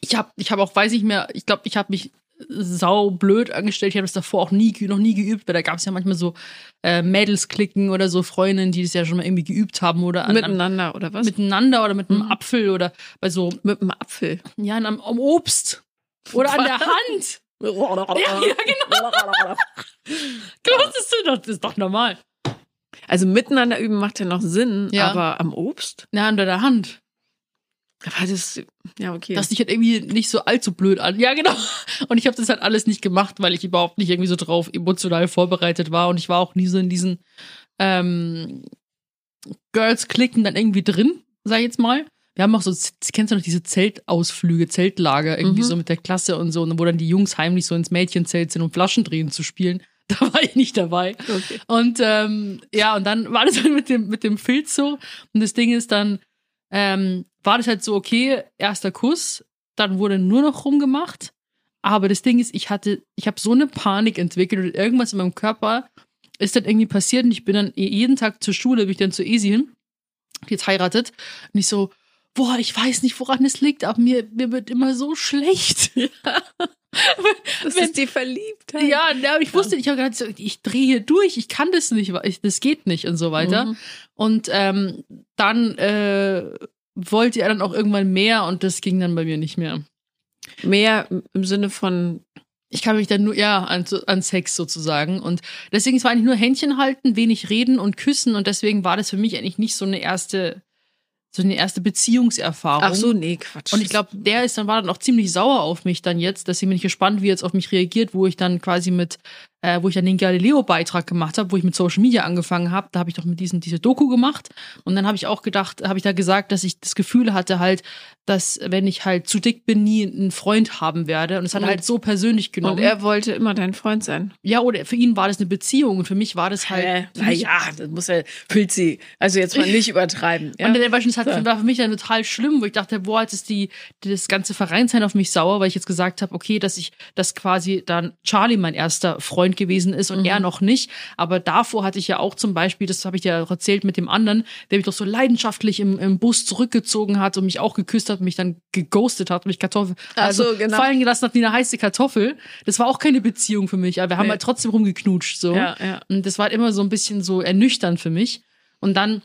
ich habe ich hab auch, weiß ich mehr, ich glaube, ich habe mich sau blöd angestellt. Ich habe das davor auch nie, noch nie geübt, weil da gab es ja manchmal so äh, Mädels-Klicken oder so Freundinnen, die das ja schon mal irgendwie geübt haben oder an, an, Miteinander oder was? miteinander oder mit einem Mhm. Apfel oder bei so, Mit einem Apfel. ja, am, am Obst oder an der Hand. Ja, ja, genau. Wusstest du das? Das ist doch normal. Also miteinander üben macht ja noch Sinn, Ja. aber am Obst? Ja, unter der Hand. Aber das, ja, okay. dass dich halt irgendwie nicht so allzu blöd an. Ja, genau. Und ich habe das halt alles nicht gemacht, weil ich überhaupt nicht irgendwie so drauf emotional vorbereitet war. Und ich war auch nie so in diesen ähm, Girls-Klicken dann irgendwie drin, sag ich jetzt mal. Wir haben auch so, kennst du noch diese Zeltausflüge, Zeltlager, irgendwie Mhm. so mit der Klasse und so, wo dann die Jungs heimlich so ins Mädchenzelt sind, um Flaschendrehen zu spielen. Da war ich nicht dabei. okay. Und ähm, ja, und dann war das halt mit dem, mit dem Filz so. Und das Ding ist dann, ähm, war das halt so, okay, erster Kuss, dann wurde nur noch rumgemacht. Aber das Ding ist, ich hatte, ich habe so eine Panik entwickelt und irgendwas in meinem Körper ist dann irgendwie passiert und ich bin dann jeden Tag zur Schule, bin ich dann zu Esi hin, jetzt heiratet, und ich so, boah, ich weiß nicht, woran es liegt, aber mir, mir wird immer so schlecht. Das Wenn- ist die Verliebtheit. Ja, ja, aber ich wusste, ich habe gerade so, ich drehe hier durch, ich kann das nicht, ich, das geht nicht und so weiter. Mhm. Und ähm, dann äh, wollte er dann auch irgendwann mehr und das ging dann bei mir nicht mehr. Mehr im Sinne von, Ich kann mich dann nur, ja, an, an Sex sozusagen. Und deswegen es war eigentlich nur Händchen halten, wenig reden und küssen. Und deswegen war das für mich eigentlich nicht so eine erste, so eine erste Beziehungserfahrung. ach so, nee, Quatsch. Und ich glaube, der ist dann war dann auch ziemlich sauer auf mich dann jetzt. Deswegen bin ich gespannt, wie er jetzt auf mich reagiert, wo ich dann quasi mit, äh, wo ich dann den Galileo-Beitrag gemacht habe, wo ich mit Social Media angefangen habe. Da habe ich doch mit diesem diese Doku gemacht. Und dann habe ich auch gedacht, habe ich da gesagt, dass ich das Gefühl hatte halt, dass wenn ich halt zu dick bin, nie einen Freund haben werde. Und es hat er halt so persönlich genommen. Und er wollte immer dein Freund sein. ja, oder für ihn war das eine Beziehung und für mich war das halt. Mich- Naja, das muss er, Pilzi. Also jetzt mal nicht übertreiben. Ja? Und der war, schon, das hat, So. war für mich dann total schlimm, wo ich dachte, boah, jetzt ist die, das ganze Vereinsheim auf mich sauer, weil ich jetzt gesagt habe, okay, dass ich, dass quasi dann Charlie mein erster Freund gewesen ist und Mhm. er noch nicht. Aber davor hatte ich ja auch zum Beispiel, das habe ich ja auch erzählt mit dem anderen, der mich doch so leidenschaftlich im, im Bus zurückgezogen hat und mich auch geküsst hat, mich dann geghostet hat, mich Kartoffel, Ach so, also genau. fallen gelassen hat wie eine heiße Kartoffel. Das war auch keine Beziehung für mich, aber wir haben Nee. halt trotzdem rumgeknutscht, so. Ja, ja. Und das war halt immer so ein bisschen so ernüchternd für mich. Und dann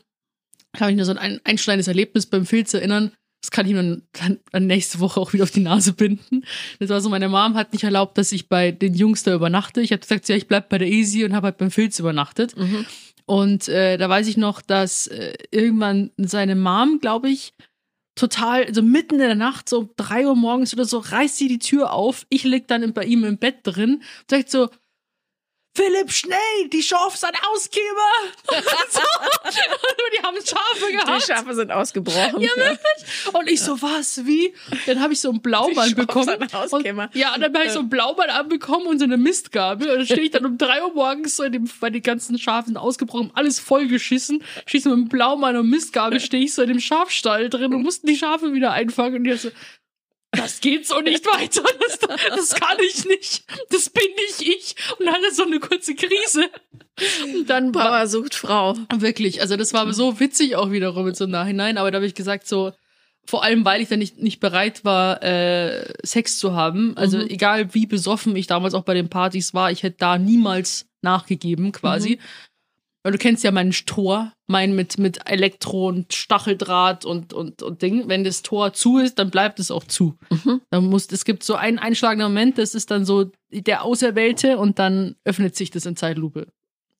habe ich nur so ein einschneidendes Erlebnis beim Filz erinnern. Das kann ich mir dann, dann nächste Woche auch wieder auf die Nase binden. Das war so, meine Mom hat nicht erlaubt, dass ich bei den Jungs da übernachte. Ich habe gesagt, ja, ich bleib bei der Easy und habe halt beim Filz übernachtet. Mhm. Und äh, da weiß ich noch, dass äh, irgendwann seine Mom, glaube ich, total, so mitten in der Nacht, so um drei Uhr morgens oder so, reißt sie die Tür auf. Ich lieg dann bei ihm im Bett drin und sagt so, Philipp, schnell, die Schafe sind ausgekommen. so. Und die haben Schafe gehabt. Die Schafe sind ausgebrochen. Ja, wirklich. Und ich so, was, wie? Dann habe ich so einen Blaumann Die Schafe bekommen. Und, ja, und dann habe ich so einen Blaumann anbekommen und so eine Mistgabel. Und dann stehe ich dann um drei Uhr morgens so in dem, weil die ganzen Schafe sind ausgebrochen, alles vollgeschissen. Schieße mit dem Blaumann und Mistgabel, stehe ich so in dem Schafstall drin und mussten die Schafe wieder einfangen. Und die so, das geht so nicht weiter. Das, das kann ich nicht. Das bin nicht ich. Und dann hatte so eine kurze Krise. Und dann war, Bauer sucht Frau. Wirklich, also das war so witzig auch wiederum jetzt so im Nachhinein, aber da habe ich gesagt so, vor allem weil ich dann nicht, nicht bereit war, äh, Sex zu haben, also Mhm. egal wie besoffen ich damals auch bei den Partys war, ich hätte da niemals nachgegeben quasi. Weil du kennst ja meinen Tor, mein mit, mit Elektro und Stacheldraht und, und, und Ding. Wenn das Tor zu ist, dann bleibt es auch zu. Mhm. Dann muss, es gibt so einen einschlagenden Moment, das ist dann so der Auserwählte und dann öffnet sich das in Zeitlupe.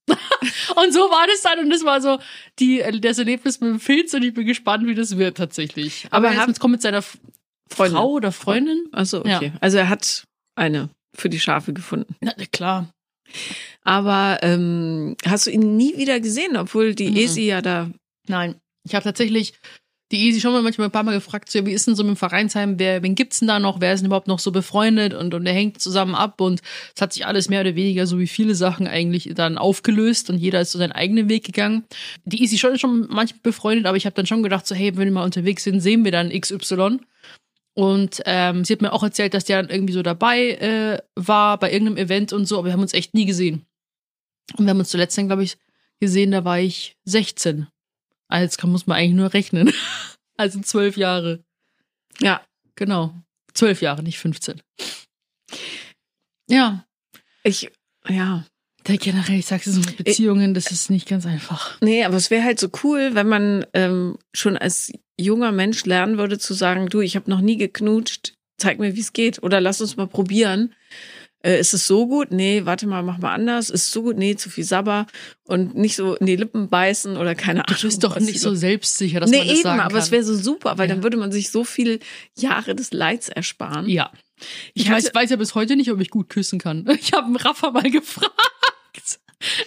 und so war das dann und das war so die, das Erlebnis mit dem Filz und ich bin gespannt, wie das wird tatsächlich. Aber, Aber er jetzt kommt mit seiner Freundin. Frau oder Freundin. Achso, okay. Also er hat eine für die Schafe gefunden. Na klar. Aber ähm, hast du ihn nie wieder gesehen, obwohl die Mhm. Esi ja da. Nein, ich habe tatsächlich die Easy schon mal manchmal ein paar Mal gefragt, so, wie ist denn so mit dem Vereinsheim, wer, wen gibt's denn da noch, wer ist denn überhaupt noch so befreundet und, und der hängt zusammen ab und es hat sich alles mehr oder weniger so wie viele Sachen eigentlich dann aufgelöst und jeder ist so seinen eigenen Weg gegangen. Die Easy schon schon manchen befreundet, aber ich habe dann schon gedacht, so, hey, wenn wir mal unterwegs sind, sehen wir dann XY. Und ähm, sie hat mir auch erzählt, dass der dann irgendwie so dabei äh, war bei irgendeinem Event und so, aber wir haben uns echt nie gesehen. Und wir haben uns zuletzt dann, glaube ich, gesehen, da war ich 16. Ah, Jetzt kann, muss man eigentlich nur rechnen. Also zwölf Jahre. Ja. Genau. Zwölf Jahre, nicht 15. Ja. Ich, ja. Der generell, ich sag's so mit Beziehungen, das ist nicht ganz einfach. Nee, aber es wäre halt so cool, wenn man ähm, schon als junger Mensch lernen würde zu sagen, du, ich habe noch nie geknutscht, zeig mir, wie es geht. Oder lass uns mal probieren. Äh, ist es so gut? Nee, warte mal, mach mal anders. Ist es so gut? Nee, zu viel Sabber. Und nicht so in die Lippen beißen oder keine Ahnung. Du bist doch nicht so selbstsicher, dass Nee, man das eben, sagen aber kann. es wäre so super, weil Ja. dann würde man sich so viel Jahre des Leids ersparen. Ja. Ich Ich weiß, hatte- weiß ja bis heute nicht, ob ich gut küssen kann. Ich habe Rafa mal gefragt.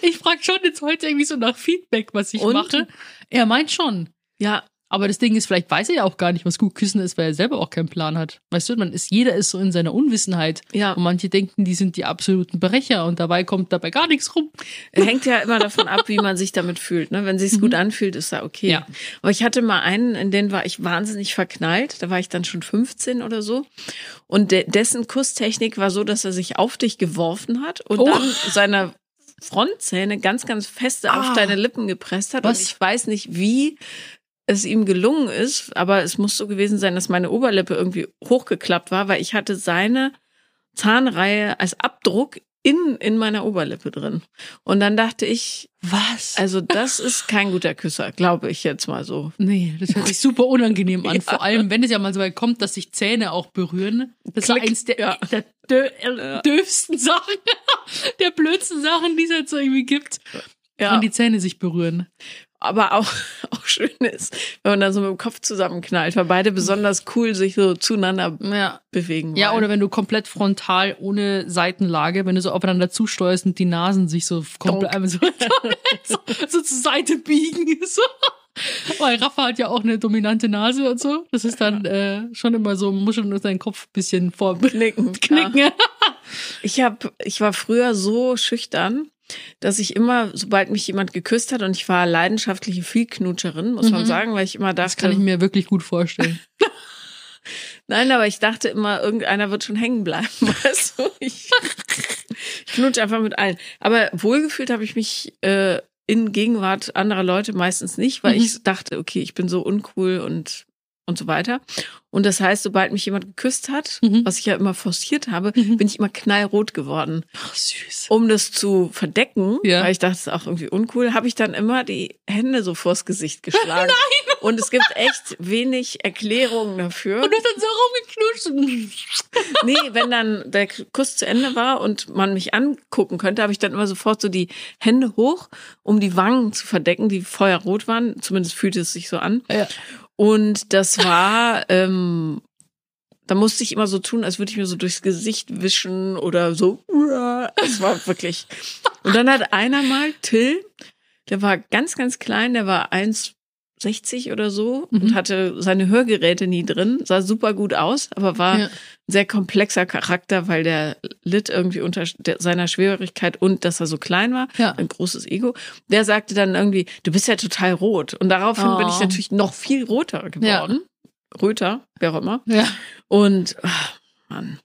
Ich frage schon jetzt heute irgendwie so nach Feedback, was ich Und? mache. Er meint schon. Ja, Aber das Ding ist, vielleicht weiß er ja auch gar nicht, was gut küssen ist, weil er selber auch keinen Plan hat. Weißt du, man ist, jeder ist so in seiner Unwissenheit. ja. Und manche denken, die sind die absoluten Brecher und dabei kommt dabei gar nichts rum. Hängt ja immer davon ab, wie man sich damit fühlt. Ne? Wenn sich's gut anfühlt, ist ja okay. Mhm. Ja. Aber ich hatte mal einen, in den war ich wahnsinnig verknallt. Da war ich dann schon 15 oder so. Und de dessen Kusstechnik war so, dass er sich auf dich geworfen hat und Oh. dann seine Frontzähne ganz, ganz feste auf Ah. deine Lippen gepresst hat. Was? Und ich weiß nicht, wie es ihm gelungen ist, aber es muss so gewesen sein, dass meine Oberlippe irgendwie hochgeklappt war, weil ich hatte seine Zahnreihe als Abdruck in, in meiner Oberlippe drin. Und dann dachte ich, Was? also das ist kein guter Küsser, glaube ich jetzt mal so. nee, das hört sich super unangenehm an. Ja. Vor allem, wenn es ja mal so weit kommt, dass sich Zähne auch berühren. Das war Klick. eins der, Ja. der dö äh, döfsten Sachen, der blödsten Sachen, die es jetzt so irgendwie gibt. Ja, Wenn die Zähne sich berühren. Aber auch, auch schön ist, wenn man dann so mit dem Kopf zusammenknallt, weil beide besonders cool sich so zueinander Ja. bewegen Ja, wollen. oder wenn du komplett frontal ohne Seitenlage, wenn du so aufeinander zusteuerst und die Nasen sich so komplett einmal so, so, so zur Seite biegen. So. Weil Rafa hat ja auch eine dominante Nase und so. Das ist dann äh, schon immer so, muss schon nur seinen Kopf ein bisschen vor knicken. knicken. Ja. Ich hab, ich war früher so schüchtern, dass ich immer, sobald mich jemand geküsst hat, und ich war leidenschaftliche Vielknutscherin, muss man Mhm. sagen, weil ich immer dachte, Das kann ich mir wirklich gut vorstellen. Nein, aber ich dachte immer, irgendeiner wird schon hängen bleiben. Weißt du? Ich, ich knutsche einfach mit allen. Aber wohlgefühlt habe ich mich äh, in Gegenwart anderer Leute meistens nicht, weil Mhm. ich dachte, okay, ich bin so uncool und und so weiter. Und das heißt, sobald mich jemand geküsst hat, Mhm. was ich ja immer forciert habe, Mhm. bin ich immer knallrot geworden. Ach, süß. Um das zu verdecken, Ja. weil ich dachte, es ist auch irgendwie uncool, habe ich dann immer die Hände so vors Gesicht geschlagen. Und es gibt echt wenig Erklärungen dafür. Und du hast dann so rumgeknutscht. Nee, wenn dann der Kuss zu Ende war und man mich angucken könnte, habe ich dann immer sofort so die Hände hoch, um die Wangen zu verdecken, die feuerrot waren. Zumindest fühlte es sich so an. Ja. Und das war, ähm, da musste ich immer so tun, als würde ich mir so durchs Gesicht wischen oder so. Es war wirklich. Und dann hat einer mal, Till, der war ganz, ganz klein, der war 1,60 oder so Mhm. und hatte seine Hörgeräte nie drin, sah super gut aus, aber war Ja. ein sehr komplexer Charakter, weil der litt irgendwie unter seiner Schwierigkeit und dass er so klein war, Ja. ein großes Ego. Der sagte dann irgendwie, du bist ja total rot. Und daraufhin bin ich Oh. natürlich noch viel roter geworden. Röter, wer auch immer. Ja. Und, ach, Mann.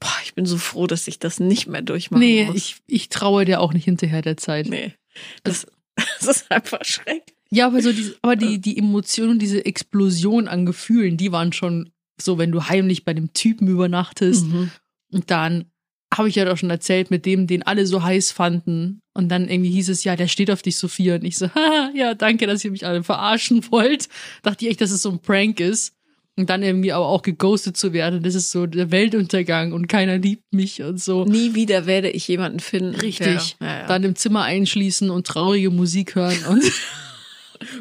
Boah, ich bin so froh, dass ich das nicht mehr durchmachen Nee, muss. ich, ich traue dir auch nicht hinterher der Zeit. nee. Das, das ist einfach schrecklich. Ja, aber so diese, aber die, die Emotionen, diese Explosion an Gefühlen, die waren schon so, wenn du heimlich bei dem Typen übernachtest Mhm. und dann habe ich ja doch schon erzählt mit dem, den alle so heiß fanden. Und dann irgendwie hieß es, ja, der steht auf dich, Sophia. Und ich so, haha, ja, danke, dass ihr mich alle verarschen wollt. Dachte ich echt, dass es so ein Prank ist. Und dann irgendwie aber auch geghostet zu werden, das ist so der Weltuntergang und keiner liebt mich und so. Nie wieder werde ich jemanden finden. Richtig. Der, ja, ja. Dann im Zimmer einschließen und traurige Musik hören und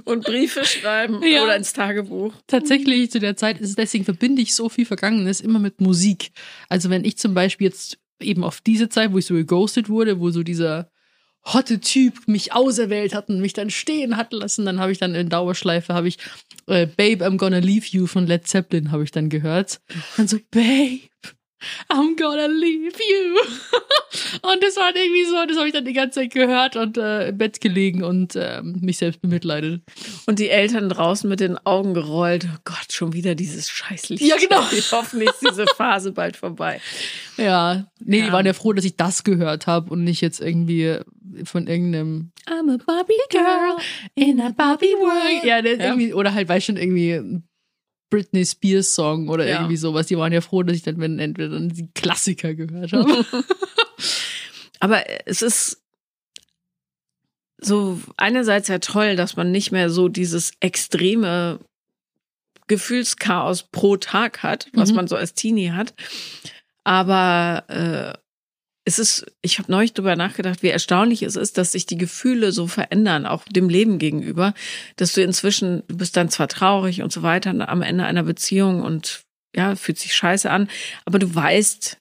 Und Briefe schreiben Ja. oder ins Tagebuch. tatsächlich zu der Zeit ist es deswegen verbinde ich so viel Vergangenes immer mit Musik. Also wenn ich zum Beispiel jetzt eben auf diese Zeit, wo ich so geghostet wurde, wo so dieser hotte Typ mich auserwählt hat und mich dann stehen hat lassen, dann habe ich dann in Dauerschleife habe ich äh, Babe I'm Gonna Leave You von Led Zeppelin habe ich dann gehört. Dann so Babe I'm gonna leave you. und das war irgendwie so, das habe ich dann die ganze Zeit gehört und äh, im Bett gelegen und ähm, mich selbst bemitleidet. Und die Eltern draußen mit den Augen gerollt. Oh Gott, schon wieder dieses Scheißlicht. Ja, genau. Hoffentlich ist diese Phase bald vorbei. Ja, nee, die Ja. waren ja froh, dass ich das gehört habe und nicht jetzt irgendwie von irgendeinem I'm a Barbie girl in a Barbie world. Ja, Ja. irgendwie oder halt weiß schon irgendwie ein Britney Spears Song oder Ja. irgendwie sowas. Die waren ja froh, dass ich dann wenn entweder dann die Klassiker gehört habe. Aber es ist so einerseits ja toll, dass man nicht mehr so dieses extreme Gefühlschaos pro Tag hat, was Mhm. man so als Teenie hat. Aber äh, es ist, ich habe neulich drüber nachgedacht, wie erstaunlich es ist, dass sich die Gefühle so verändern, auch dem Leben gegenüber, dass du inzwischen, du bist dann zwar traurig und so weiter am Ende einer Beziehung und ja, fühlt sich scheiße an, aber du weißt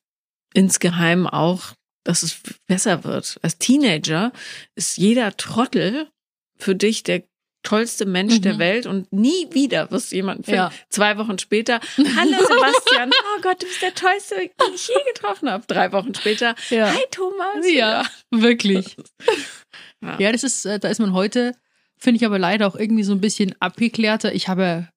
insgeheim auch, dass es besser wird. Als Teenager ist jeder Trottel für dich der tollste Mensch Mhm. der Welt und nie wieder wirst du jemanden finden. Ja. Zwei Wochen später, hallo Sebastian, oh Gott, du bist der tollste, den ich je getroffen habe. Drei Wochen später, Ja. hi Thomas. ja, wirklich. Ja. Ja, das ist, äh, da ist man heute, finde ich aber leider auch irgendwie so ein bisschen abgeklärter. Ich habe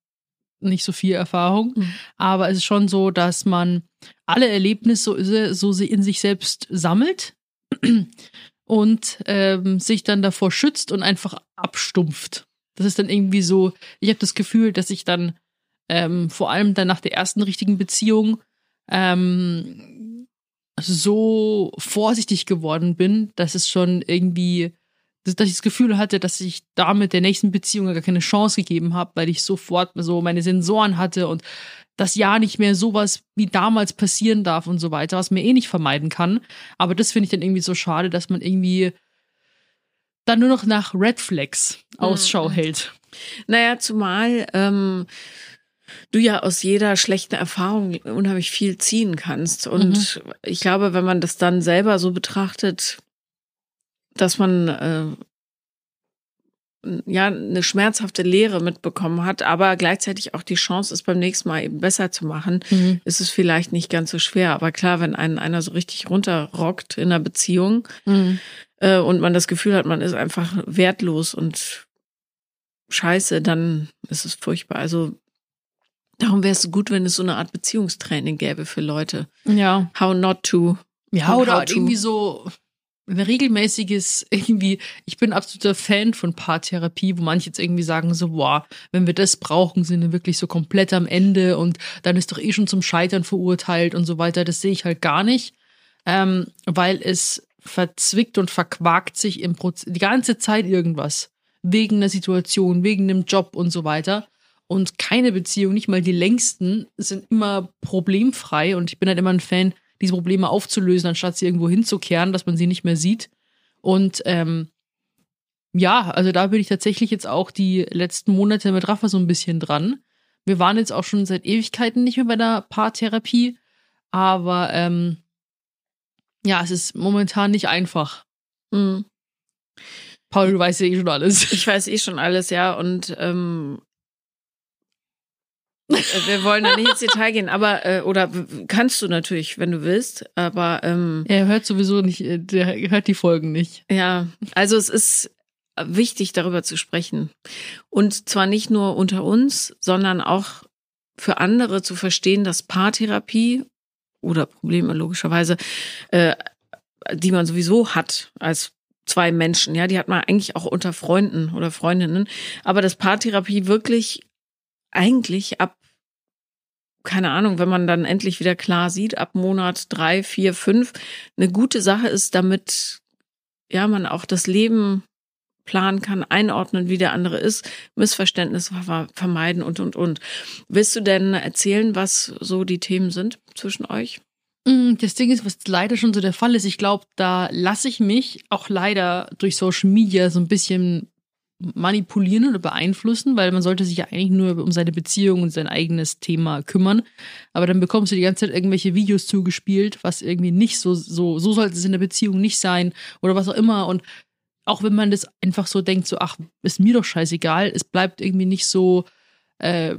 nicht so viel Erfahrung, Mhm. aber es ist schon so, dass man alle Erlebnisse so sie in sich selbst sammelt und ähm, sich dann davor schützt und einfach abstumpft. Das ist dann irgendwie so, ich habe das Gefühl, dass ich dann ähm, vor allem dann nach der ersten richtigen Beziehung ähm, so vorsichtig geworden bin, dass es schon irgendwie, dass, dass ich das Gefühl hatte, dass ich damit der nächsten Beziehung gar keine Chance gegeben habe, weil ich sofort so meine Sensoren hatte und das ja nicht mehr sowas wie damals passieren darf und so weiter, was man eh nicht vermeiden kann. Aber das finde ich dann irgendwie so schade, dass man irgendwie dann nur noch nach Red Flags Ausschau Mhm. hält. Naja, zumal ähm, du ja aus jeder schlechten Erfahrung unheimlich viel ziehen kannst. Und ich glaube, wenn man das dann selber so betrachtet, dass man äh, ja eine schmerzhafte Lehre mitbekommen hat, aber gleichzeitig auch die Chance ist, beim nächsten Mal eben besser zu machen, ist es vielleicht nicht ganz so schwer. Aber klar, wenn einen einer so richtig runterrockt in einer Beziehung Mhm. äh, und man das Gefühl hat, man ist einfach wertlos und scheiße, dann ist es furchtbar. Also darum wäre es gut, wenn es so eine Art Beziehungstraining gäbe für Leute. Ja. How not to. Ja, oder how halt to. irgendwie so ein regelmäßiges, irgendwie, ich bin absoluter Fan von Paartherapie, wo manche jetzt irgendwie sagen so, boah, wenn wir das brauchen, sind wir wirklich so komplett am Ende und dann ist doch eh schon zum Scheitern verurteilt und so weiter. Das sehe ich halt gar nicht, ähm, weil es verzwickt und verquakt sich im Proz die ganze Zeit irgendwas. Wegen einer Situation, wegen einem Job und so weiter. Und keine Beziehung, nicht mal die längsten, sind immer problemfrei. Und ich bin halt immer ein Fan, diese Probleme aufzulösen, anstatt sie irgendwo hinzukehren, dass man sie nicht mehr sieht. Und ähm, ja, also da bin ich tatsächlich jetzt auch die letzten Monate mit Rafa so ein bisschen dran. Wir waren jetzt auch schon seit Ewigkeiten nicht mehr bei der Paartherapie, aber ähm, Ja, es ist momentan nicht einfach. Mhm. Paul, du weißt ja eh schon alles. Ich weiß eh schon alles, ja. Und ähm, äh, wir wollen da nicht ins Detail gehen, aber äh, oder kannst du natürlich, wenn du willst. Aber ähm, Er hört sowieso nicht, äh, der hört die Folgen nicht. ja, also es ist wichtig, darüber zu sprechen. Und zwar nicht nur unter uns, sondern auch für andere zu verstehen, dass Paartherapie oder Probleme logischerweise, äh, die man sowieso hat als zwei Menschen, ja, die hat man eigentlich auch unter Freunden oder Freundinnen, aber dass Paartherapie wirklich eigentlich ab keine Ahnung, wenn man dann endlich wieder klar sieht, ab Monat drei, vier, fünf, eine gute Sache ist, damit ja man auch das Leben planen kann, einordnen, wie der andere ist, Missverständnisse ver- vermeiden und und und. Willst du denn erzählen, was so die Themen sind zwischen euch? Mm, Das Ding ist, was leider schon so der Fall ist, ich glaube, da lasse ich mich auch leider durch Social Media so ein bisschen manipulieren oder beeinflussen, weil man sollte sich ja eigentlich nur um seine Beziehung und sein eigenes Thema kümmern. Aber dann bekommst du die ganze Zeit irgendwelche Videos zugespielt, was irgendwie nicht so, so, so sollte es in der Beziehung nicht sein oder was auch immer. Und auch wenn man das einfach so denkt, so, ach, ist mir doch scheißegal, es bleibt irgendwie nicht so, äh,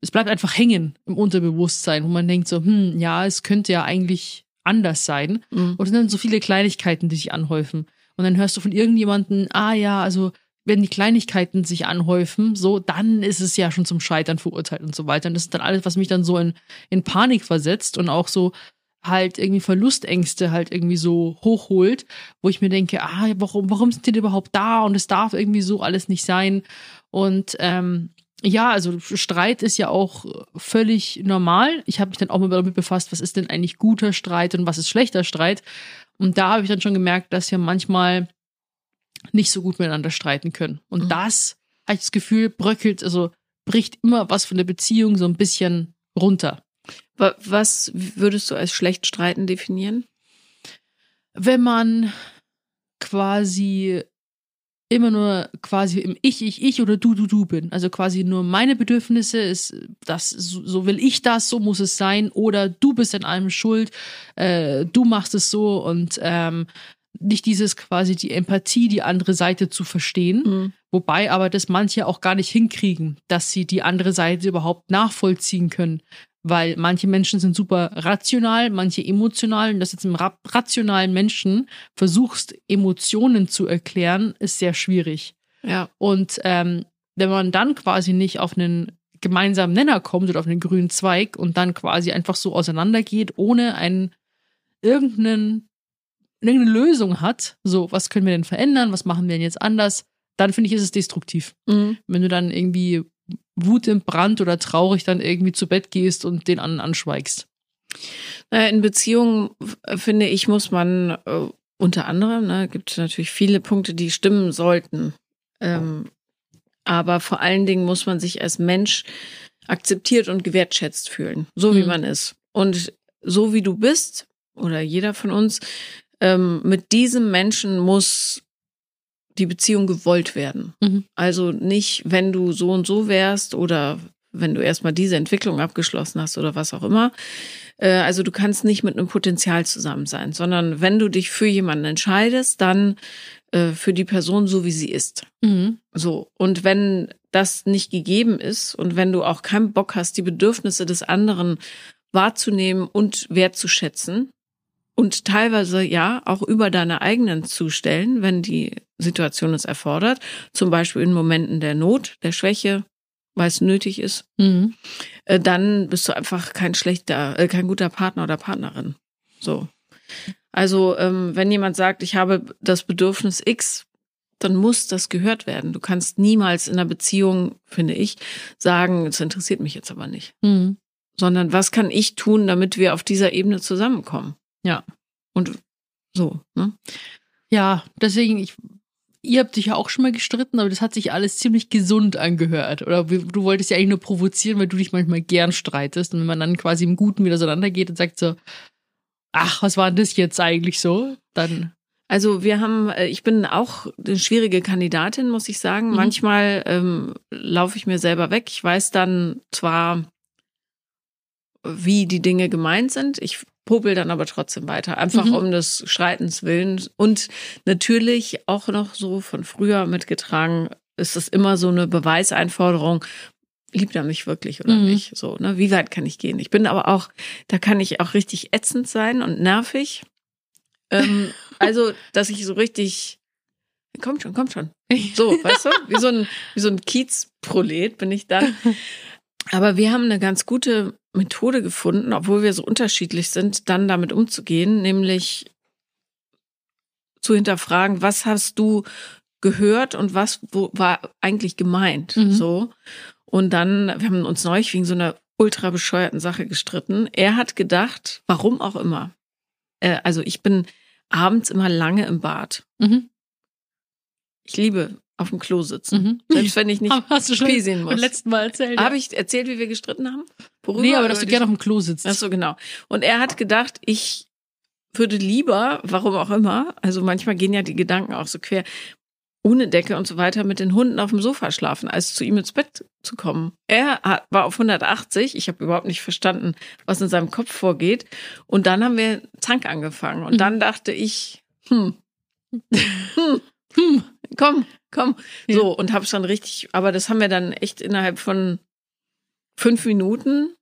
es bleibt einfach hängen im Unterbewusstsein, wo man denkt so, hm, ja, es könnte ja eigentlich anders sein. Mhm. Und es sind dann so viele Kleinigkeiten, die sich anhäufen. Und dann hörst du von irgendjemandem, ah ja, also wenn die Kleinigkeiten sich anhäufen, so, dann ist es ja schon zum Scheitern verurteilt und so weiter. Und das ist dann alles, was mich dann so in, in Panik versetzt und auch so halt irgendwie Verlustängste halt irgendwie so hochholt, wo ich mir denke, ah, warum, warum sind die denn überhaupt da? Und es darf irgendwie so alles nicht sein. Und ähm, ja, also Streit ist ja auch völlig normal. Ich habe mich dann auch mal damit befasst, was ist denn eigentlich guter Streit und was ist schlechter Streit. Und da habe ich dann schon gemerkt, dass wir manchmal nicht so gut miteinander streiten können. Und Mhm. das, habe ich das Gefühl, bröckelt, also bricht immer was von der Beziehung so ein bisschen runter. Wa- Was würdest du als schlecht streiten definieren? Wenn man quasi immer nur quasi im Ich, ich, ich oder du, du, du bin. Also quasi nur meine Bedürfnisse ist, das, so, so will ich das, so muss es sein. Oder du bist an allem schuld, äh, du machst es so und ähm, nicht dieses quasi die Empathie, die andere Seite zu verstehen. Mhm. Wobei aber das manche auch gar nicht hinkriegen, dass sie die andere Seite überhaupt nachvollziehen können. Weil manche Menschen sind super rational, manche emotional. Und dass jetzt einem ra rationalen Menschen versuchst, Emotionen zu erklären, ist sehr schwierig. Ja. Und ähm, wenn man dann quasi nicht auf einen gemeinsamen Nenner kommt oder auf einen grünen Zweig und dann quasi einfach so auseinandergeht, ohne einen irgendeinen irgendeine Lösung hat, so was können wir denn verändern, was machen wir denn jetzt anders, dann finde ich, ist es destruktiv. Mhm. Wenn du dann irgendwie Wut im Brand oder traurig dann irgendwie zu Bett gehst und den anderen anschweigst. Naja, in Beziehungen, äh, finde ich, muss man äh, unter anderem, ne, gibt es natürlich viele Punkte, die stimmen sollten. Ähm, aber vor allen Dingen muss man sich als Mensch akzeptiert und gewertschätzt fühlen, so wie Mhm. man ist. Und so wie du bist, oder jeder von uns, ähm, mit diesem Menschen muss die Beziehung gewollt werden. Mhm. Also nicht, wenn du so und so wärst oder wenn du erstmal diese Entwicklung abgeschlossen hast oder was auch immer. Äh, Also du kannst nicht mit einem Potenzial zusammen sein, sondern wenn du dich für jemanden entscheidest, dann äh, für die Person so, wie sie ist. Mhm. So. Und wenn das nicht gegeben ist und wenn du auch keinen Bock hast, die Bedürfnisse des anderen wahrzunehmen und wertzuschätzen und teilweise ja auch über deine eigenen zu stellen, wenn die Situation es erfordert, zum Beispiel in Momenten der Not, der Schwäche, weil es nötig ist, Mhm. äh, dann bist du einfach kein schlechter, äh, kein guter Partner oder Partnerin. So. Also, ähm, wenn jemand sagt, ich habe das Bedürfnis X, dann muss das gehört werden. Du kannst niemals in einer Beziehung, finde ich, sagen, es interessiert mich jetzt aber nicht. Mhm. Sondern was kann ich tun, damit wir auf dieser Ebene zusammenkommen? Ja. Und so, ne? Ja, deswegen, ich, ihr habt dich ja auch schon mal gestritten, aber das hat sich alles ziemlich gesund angehört. Oder du wolltest ja eigentlich nur provozieren, weil du dich manchmal gern streitest. Und wenn man dann quasi im Guten wieder auseinandergeht und sagt so, ach, was war denn das jetzt eigentlich so? Dann, Also wir haben, äh, ich bin auch eine schwierige Kandidatin, muss ich sagen. Mhm. Manchmal ähm, laufe ich mir selber weg. Ich weiß dann zwar, wie die Dinge gemeint sind. Ich popel dann aber trotzdem weiter. Einfach Mhm. um des Schreitens willen. Und natürlich auch noch so von früher mitgetragen, ist es immer so eine Beweiseinforderung. Liebt er mich wirklich oder Mhm. nicht? So, ne? Wie weit kann ich gehen? Ich bin aber auch, da kann ich auch richtig ätzend sein und nervig. Ähm, also, dass ich so richtig, kommt schon, kommt schon. So, weißt du? Wie so ein, wie so ein Kiezprolet bin ich dann. Aber wir haben eine ganz gute Methode gefunden, obwohl wir so unterschiedlich sind, dann damit umzugehen, nämlich zu hinterfragen, was hast du gehört und was wo, war eigentlich gemeint, Mhm. so. Und dann, wir haben uns neulich wegen so einer ultra bescheuerten Sache gestritten. Er hat gedacht, warum auch immer. Äh, also ich bin abends immer lange im Bad. Mhm. Ich liebe auf dem Klo sitzen. Mhm. Selbst wenn ich nicht Hast du schon sehen muss. letzten Mal erzählt? Habe ich erzählt, wie wir gestritten haben? Worüber? nee, aber dass du gerne auf dem Klo sitzt. Ach so, genau. Und er hat gedacht, ich würde lieber, warum auch immer, also manchmal gehen ja die Gedanken auch so quer, ohne Decke und so weiter mit den Hunden auf dem Sofa schlafen, als zu ihm ins Bett zu kommen. Er war auf 180, ich habe überhaupt nicht verstanden, was in seinem Kopf vorgeht. Und dann haben wir Zank angefangen. Und Mhm. dann dachte ich, hm, hm, Hm. komm, komm. Ja. So, und habe schon richtig, aber das haben wir dann echt innerhalb von fünf Minuten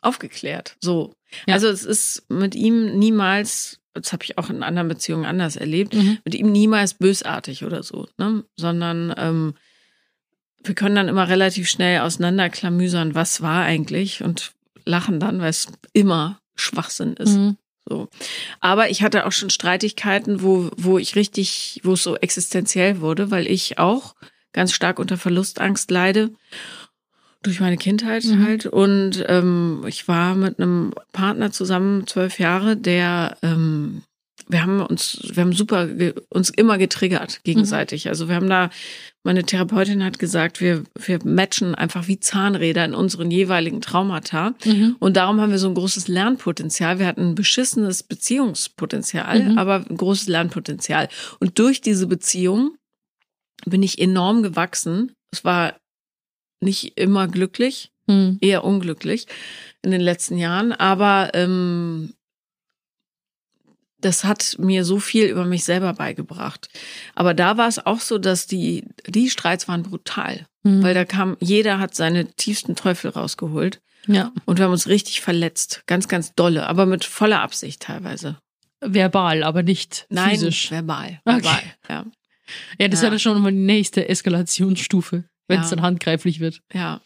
aufgeklärt. So. Ja. Also es ist mit ihm niemals, das habe ich auch in anderen Beziehungen anders erlebt, Mhm. mit ihm niemals bösartig oder so, ne? Sondern ähm, wir können dann immer relativ schnell auseinanderklamüsern, was war eigentlich und lachen dann, weil es immer Schwachsinn ist. Mhm. So. Aber ich hatte auch schon Streitigkeiten, wo, wo ich richtig, wo es so existenziell wurde, weil ich auch ganz stark unter Verlustangst leide. Durch meine Kindheit Mhm. halt. Und ähm, ich war mit einem Partner zusammen, zwölf Jahre, der ähm, wir haben uns, wir haben super uns immer getriggert gegenseitig. Also wir haben da, meine Therapeutin hat gesagt, wir, wir matchen einfach wie Zahnräder in unseren jeweiligen Traumata. Mhm. Und darum haben wir so ein großes Lernpotenzial. Wir hatten ein beschissenes Beziehungspotenzial, Mhm. aber ein großes Lernpotenzial. Und durch diese Beziehung bin ich enorm gewachsen. Es war nicht immer glücklich, Mhm. eher unglücklich in den letzten Jahren, aber ähm, das hat mir so viel über mich selber beigebracht. Aber da war es auch so, dass die, die Streits waren brutal, Mhm. weil da kam, jeder hat seine tiefsten Teufel rausgeholt. ja, Und wir haben uns richtig verletzt. Ganz, ganz dolle, aber mit voller Absicht teilweise. verbal, aber nicht Nein, physisch. verbal. Okay. verbal. Ja. Ja, das ist Ja. dann schon mal die nächste Eskalationsstufe, wenn es Ja. dann handgreiflich wird. ja.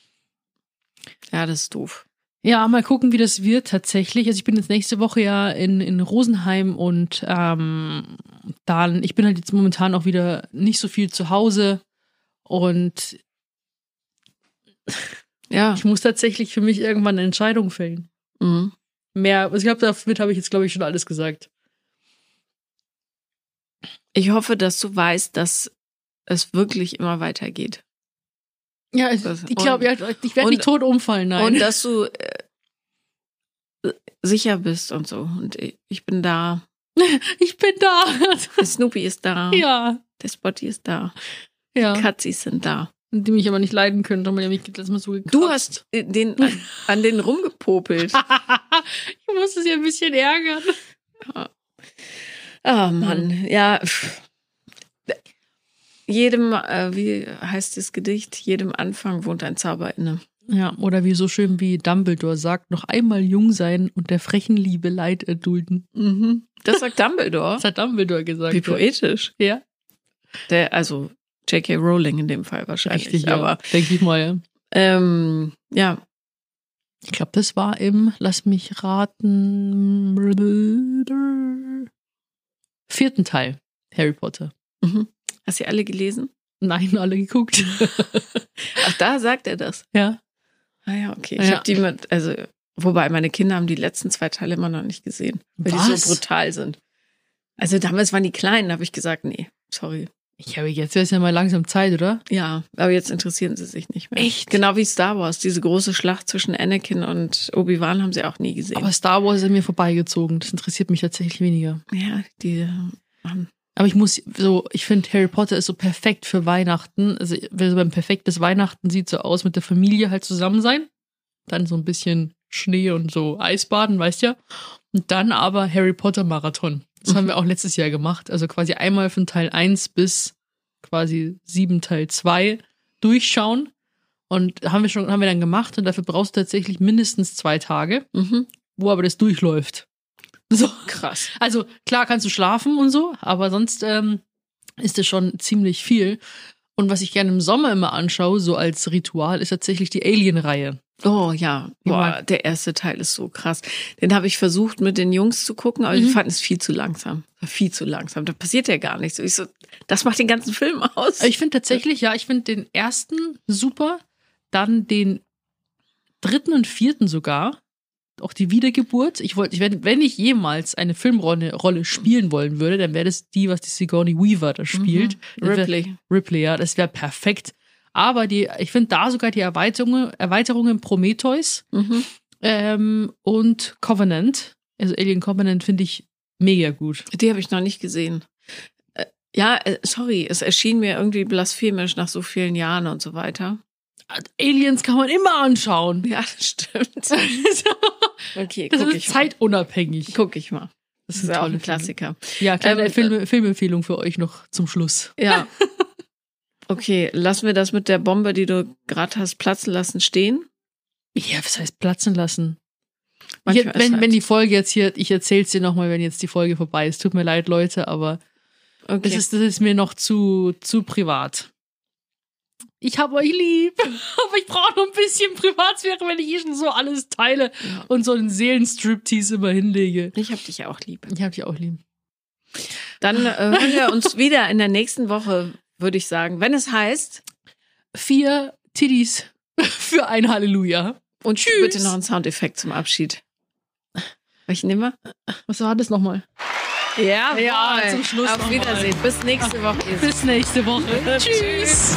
Ja, das ist doof. Ja, mal gucken, wie das wird tatsächlich. Also ich bin jetzt nächste Woche ja in, in Rosenheim und ähm, dann, ich bin halt jetzt momentan auch wieder nicht so viel zu Hause und Ja. ich muss tatsächlich für mich irgendwann eine Entscheidung fällen. Mhm. Mehr, also ich glaube, damit habe ich jetzt, glaube ich, schon alles gesagt. Ich hoffe, dass du weißt, dass es wirklich immer weitergeht. Ja, ich, Das- ich glaube, ja, ich werde nicht tot umfallen, nein. Und dass du äh, sicher bist und so. Und ich, bin da. ich bin da. Der Snoopy ist da. ja, Der Spotty ist da. ja. Katzis sind da. Die mich aber nicht leiden können, er mich letztes Mal so gekratzt. Du hast den an, an den rumgepopelt. ich muss es ja ein bisschen ärgern. Oh Mann, ja. pff. Jedem, äh, wie heißt das Gedicht? Jedem Anfang wohnt ein Zauber inne. Ja, oder wie so schön wie Dumbledore sagt, noch einmal jung sein und der frechen Liebe Leid erdulden. Mhm. Das sagt Dumbledore. Das hat Dumbledore gesagt. Wie poetisch. Ja, Der, also J.K. Rowling in dem Fall wahrscheinlich. richtig, ja. aber denke ich mal. Ja. ähm, ja, Ich glaube, das war im, lass mich raten, vierten Teil Harry Potter. mhm. Hast du alle gelesen? Nein, alle geguckt. Ach, da sagt er das. ja. Ah ja, okay. Ich Ja. habe die mit, also, wobei meine Kinder haben die letzten zwei Teile immer noch nicht gesehen, weil die Was? so brutal sind. Also damals waren die kleinen, habe ich gesagt, nee, sorry. Ich habe jetzt wäre es ja mal langsam Zeit, oder? Ja, aber jetzt interessieren sie sich nicht mehr. Echt? Genau wie Star Wars. Diese große Schlacht zwischen Anakin und Obi-Wan haben sie auch nie gesehen. Aber Star Wars ist an mir vorbeigezogen. Das interessiert mich tatsächlich weniger. ja, die haben Aber ich muss so, ich finde Harry Potter ist so perfekt für Weihnachten. Also wenn so beim perfektes Weihnachten sieht so aus mit der Familie halt zusammen sein. Dann so ein bisschen Schnee und so Eisbaden, weißt ja. Und dann aber Harry Potter Marathon. Das haben wir auch letztes Jahr gemacht. Also quasi einmal von Teil 1 bis quasi 7 Teil 2 durchschauen. Und haben wir schon, haben wir dann gemacht und dafür brauchst du tatsächlich mindestens zwei Tage, Mhm. wo aber das durchläuft. So. Krass. Also klar kannst du schlafen und so, aber sonst ähm, ist das schon ziemlich viel. Und was ich gerne im Sommer immer anschaue, so als Ritual, ist tatsächlich die Alien-Reihe. Oh ja, boah, der erste Teil ist so krass. Den habe ich versucht mit den Jungs zu gucken, aber die Mhm. fanden es viel zu langsam. Viel zu langsam. Da passiert ja gar nichts. Ich so, das macht den ganzen Film aus. Ich finde tatsächlich, ja, ich finde den ersten super, dann den dritten und vierten sogar, auch die Wiedergeburt. Ich wollte, ich, wenn, wenn ich jemals eine Filmrolle Rolle spielen wollen würde, dann wäre das die, was die Sigourney Weaver da spielt. Mhm. Das wär- Ripley. Ripley, ja, das wäre perfekt. Aber die, ich finde da sogar die Erweiterungen, Erweiterungen Prometheus Mhm. ähm, und Covenant, also Alien Covenant finde ich mega gut. Die habe ich noch nicht gesehen. Äh, Ja, äh, sorry, es erschien mir irgendwie blasphemisch nach so vielen Jahren und so weiter. Aliens kann man immer anschauen. Ja, das stimmt. Okay, Das ist zeitunabhängig. Guck ich mal. Das ist sind ja auch ein. Klassiker. Ja, kleine Ähm, Film, Filmempfehlung für euch noch zum Schluss. Ja. Okay, lassen wir das mit der Bombe, die du gerade hast, platzen lassen, stehen. Ja, was heißt platzen lassen? Ist wenn, halt- wenn die Folge jetzt hier, ich erzähl's dir nochmal, wenn jetzt die Folge vorbei ist. Tut mir leid, Leute, aber okay. das, ist, das ist mir noch zu, zu privat. Ich hab euch lieb, aber ich brauche noch ein bisschen Privatsphäre, wenn ich eh schon so alles teile Ja. und so einen Seelenstriptease immer hinlege. ich hab dich auch lieb. Ich hab dich auch lieb. Dann äh, hören wir uns wieder in der nächsten Woche, würde ich sagen, wenn es heißt. Vier Tiddies für ein Halleluja. Und Tschüss. bitte noch einen Soundeffekt zum Abschied. Welchen nehmen wir? Was war das nochmal? Ja, Ja, zum Schluss Auf Wiedersehen. Bis nächste Woche. Bis nächste Woche. Tschüss.